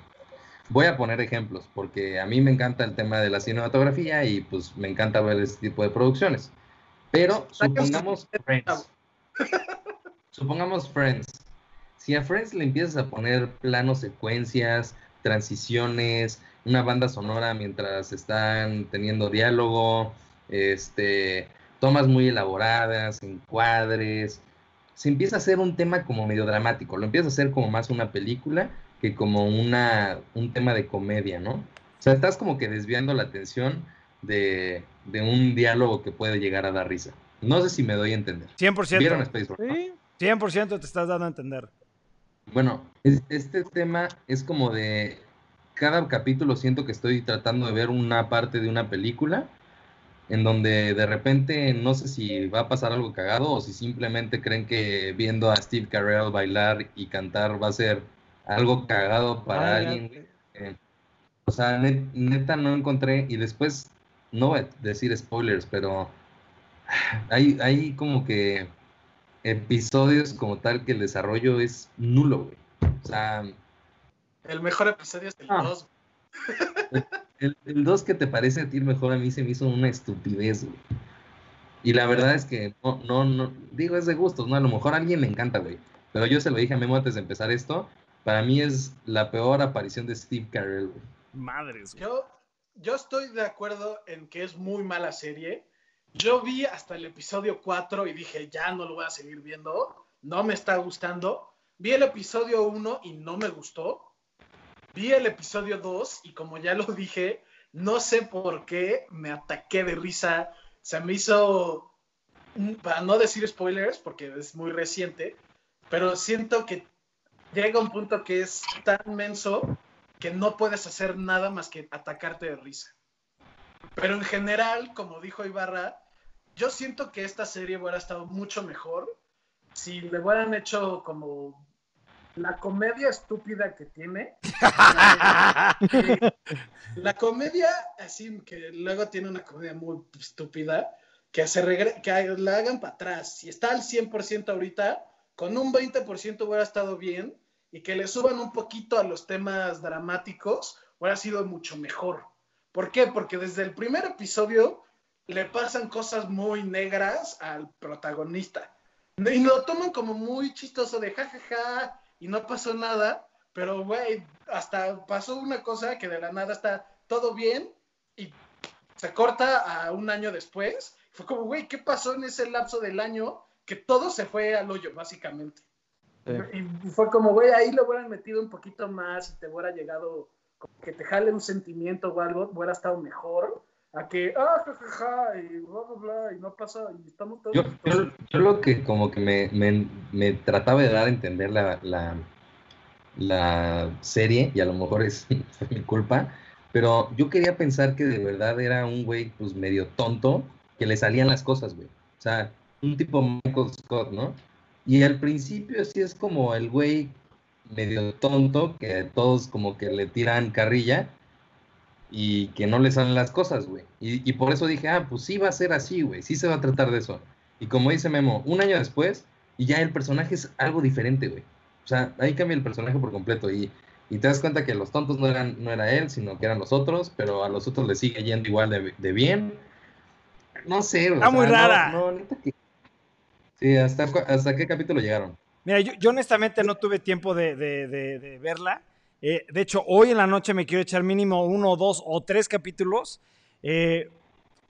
Voy a poner ejemplos, porque a mí me encanta el tema de la cinematografía y pues me encanta ver este tipo de producciones. Pero supongamos Friends. Supongamos Friends. Si a Friends le empiezas a poner planos, secuencias, transiciones, una banda sonora mientras están teniendo diálogo, este, tomas muy elaboradas, encuadres, se empieza a hacer un tema como medio dramático, lo empieza a hacer como más una película que como una, un tema de comedia, ¿no? O sea, estás como que desviando la atención de, de un diálogo que puede llegar a dar risa. No sé si me doy a entender. 100%. ¿Vieron Space? Sí, 100% te estás dando a entender. Bueno, es- este tema es como de cada capítulo siento que estoy tratando de ver una parte de una película en donde de repente no sé si va a pasar algo cagado o si simplemente creen que viendo a Steve Carell bailar y cantar va a ser algo cagado para Ah, alguien. güey. Eh, o sea, net- neta no encontré y después no voy a decir spoilers, pero hay, hay como que episodios como tal que el desarrollo es nulo, güey. O sea, El mejor episodio es el Ah. 2. el, el 2 que te parece a ti mejor, a mí se me hizo una estupidez, güey. Y la verdad es que no, no, no, digo, es de gustos, ¿no? A lo mejor a alguien le encanta, güey. Pero yo se lo dije a Memo antes de empezar esto. Para mí es la peor aparición de Steve Carell, güey. Madres. güey. Yo, yo estoy de acuerdo en que es muy mala serie. Yo vi hasta el episodio 4 y dije, ya no lo voy a seguir viendo. No me está gustando. Vi el episodio 1 y no me gustó. Vi el episodio 2 y como ya lo dije, no sé por qué me ataqué de risa. Se me hizo, mm, para no decir spoilers, porque es muy reciente, pero siento que llega un punto que es tan menso que no puedes hacer nada más que atacarte de risa. Pero en general, como dijo Ibarra, yo siento que esta serie hubiera estado mucho mejor si le hubieran hecho como la comedia estúpida que tiene. La, la comedia, así que luego tiene una comedia muy estúpida, que, se regre- que la hagan para atrás. Si está al 100% ahorita, con un 20% hubiera estado bien y que le suban un poquito a los temas dramáticos, hubiera sido mucho mejor. ¿Por qué? Porque desde el primer episodio le pasan cosas muy negras al protagonista. Y lo toman como muy chistoso de jajaja y no pasó nada, pero güey, hasta pasó una cosa que de la nada está todo bien y se corta a un año después. Fue como, güey, ¿qué pasó en ese lapso del año? Que todo se fue al hoyo, básicamente. Sí. Y fue como, güey, ahí lo hubieran metido un poquito más y te hubiera llegado, como que te jale un sentimiento o algo, hubiera estado mejor. A que, ah, ja, ja, ja, y bla, bla, bla, y no pasa, y estamos todos. Yo, yo, yo lo que como que me, me, me trataba de dar a entender la, la, la serie, y a lo mejor es fue mi culpa, pero yo quería pensar que de verdad era un güey pues medio tonto, que le salían las cosas, güey. O sea, un tipo Michael Scott, ¿no? Y al principio sí es como el güey medio tonto, que todos como que le tiran carrilla, y que no le salen las cosas, güey. Y, y, por eso dije, ah, pues sí va a ser así, güey, sí se va a tratar de eso. Y como dice Memo, un año después, y ya el personaje es algo diferente, güey. O sea, ahí cambia el personaje por completo. Y, y te das cuenta que los tontos no eran no era él, sino que eran los otros, pero a los otros le sigue yendo igual de, de bien. No sé, Está muy rara. No, no, que... Sí, ¿hasta, ¿hasta qué capítulo llegaron? Mira, yo, yo honestamente no tuve tiempo de, de, de verla. Eh, de hecho, hoy en la noche me quiero echar mínimo uno, dos o tres capítulos. Eh,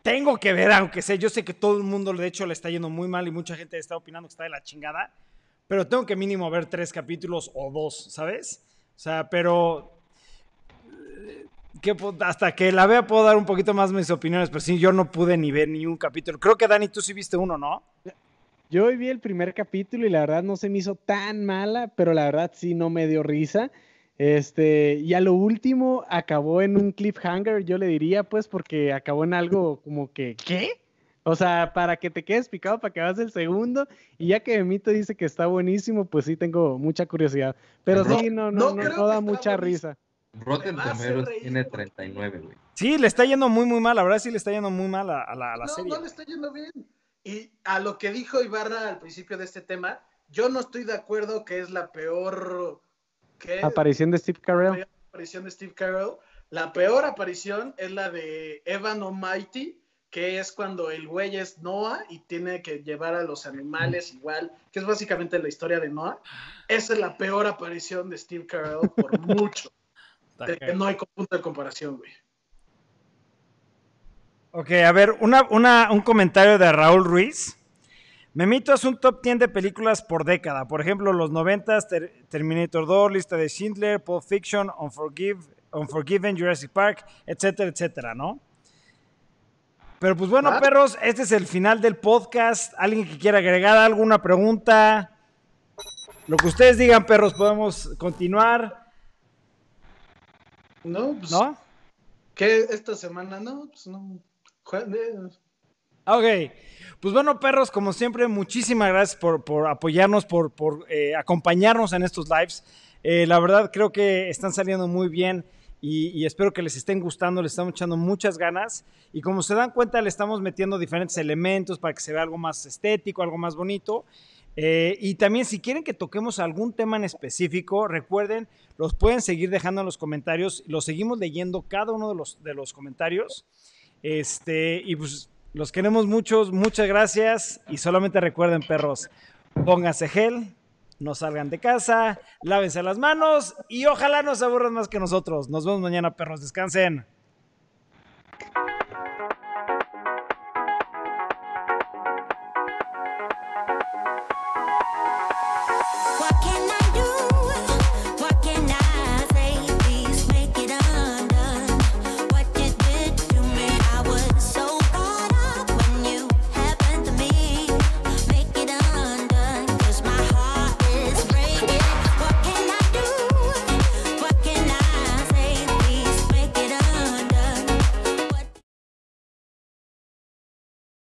tengo que ver, aunque sé, yo sé que todo el mundo de hecho le está yendo muy mal y mucha gente está opinando que está de la chingada, pero tengo que mínimo ver tres capítulos o dos, ¿sabes? O sea, pero eh, que hasta que la vea puedo dar un poquito más mis opiniones, pero sí, yo no pude ni ver ni un capítulo. Creo que Dani, tú sí viste uno, ¿no? Yo hoy vi el primer capítulo y la verdad no se me hizo tan mala, pero la verdad sí no me dio risa. Este, y a lo último acabó en un cliffhanger, yo le diría, pues, porque acabó en algo como que, ¿qué? O sea, para que te quedes picado para que hagas el segundo, y ya que Mito dice que está buenísimo, pues sí tengo mucha curiosidad. Pero sí, no, no, no, no da mucha risa. Rotten Tomatoes tiene 39, güey. Sí, le está yendo muy, muy mal. La verdad sí le está yendo muy mal a, la, a la serie. No, no le está yendo bien. Y a lo que dijo Ibarra al principio de este tema, yo no estoy de acuerdo que es la peor Aparición de Steve Carell. Aparición de Steve Carell. La peor aparición es la de Evan Almighty, que es cuando el güey es Noah y tiene que llevar a los animales igual, que es básicamente la historia de Noah. Esa es la peor aparición de Steve Carell por mucho. no hay punto de comparación, güey. Ok, a ver, una, un comentario de Raúl Ruiz. Memito es un top 10 de películas por década. Por ejemplo, los 90 Terminator 2, Lista de Schindler, Pulp Fiction, Unforgive, Unforgiven, Jurassic Park, etcétera, etcétera, ¿no? Pero pues bueno, perros, este es el final del podcast. ¿Alguien que quiera agregar alguna pregunta? Lo que ustedes digan, perros, podemos continuar. No, pues, ¿No? ¿Qué esta semana? No, pues no. Ok. Pues bueno, perros, como siempre, muchísimas gracias por, apoyarnos, por, eh, acompañarnos en estos lives. Eh, la verdad, creo que están saliendo muy bien y, espero que les estén gustando, les estamos echando muchas ganas. Y como se dan cuenta, le estamos metiendo diferentes elementos para que se vea algo más estético, algo más bonito. Eh, y también si quieren que toquemos algún tema en específico, recuerden, los pueden seguir dejando en los comentarios. Los seguimos leyendo cada uno de los, de los comentarios. Este, y pues los queremos muchos, muchas gracias y solamente recuerden, perros, pónganse gel, no salgan de casa, lávense las manos y ojalá no se aburran más que nosotros. Nos vemos mañana, perros, descansen.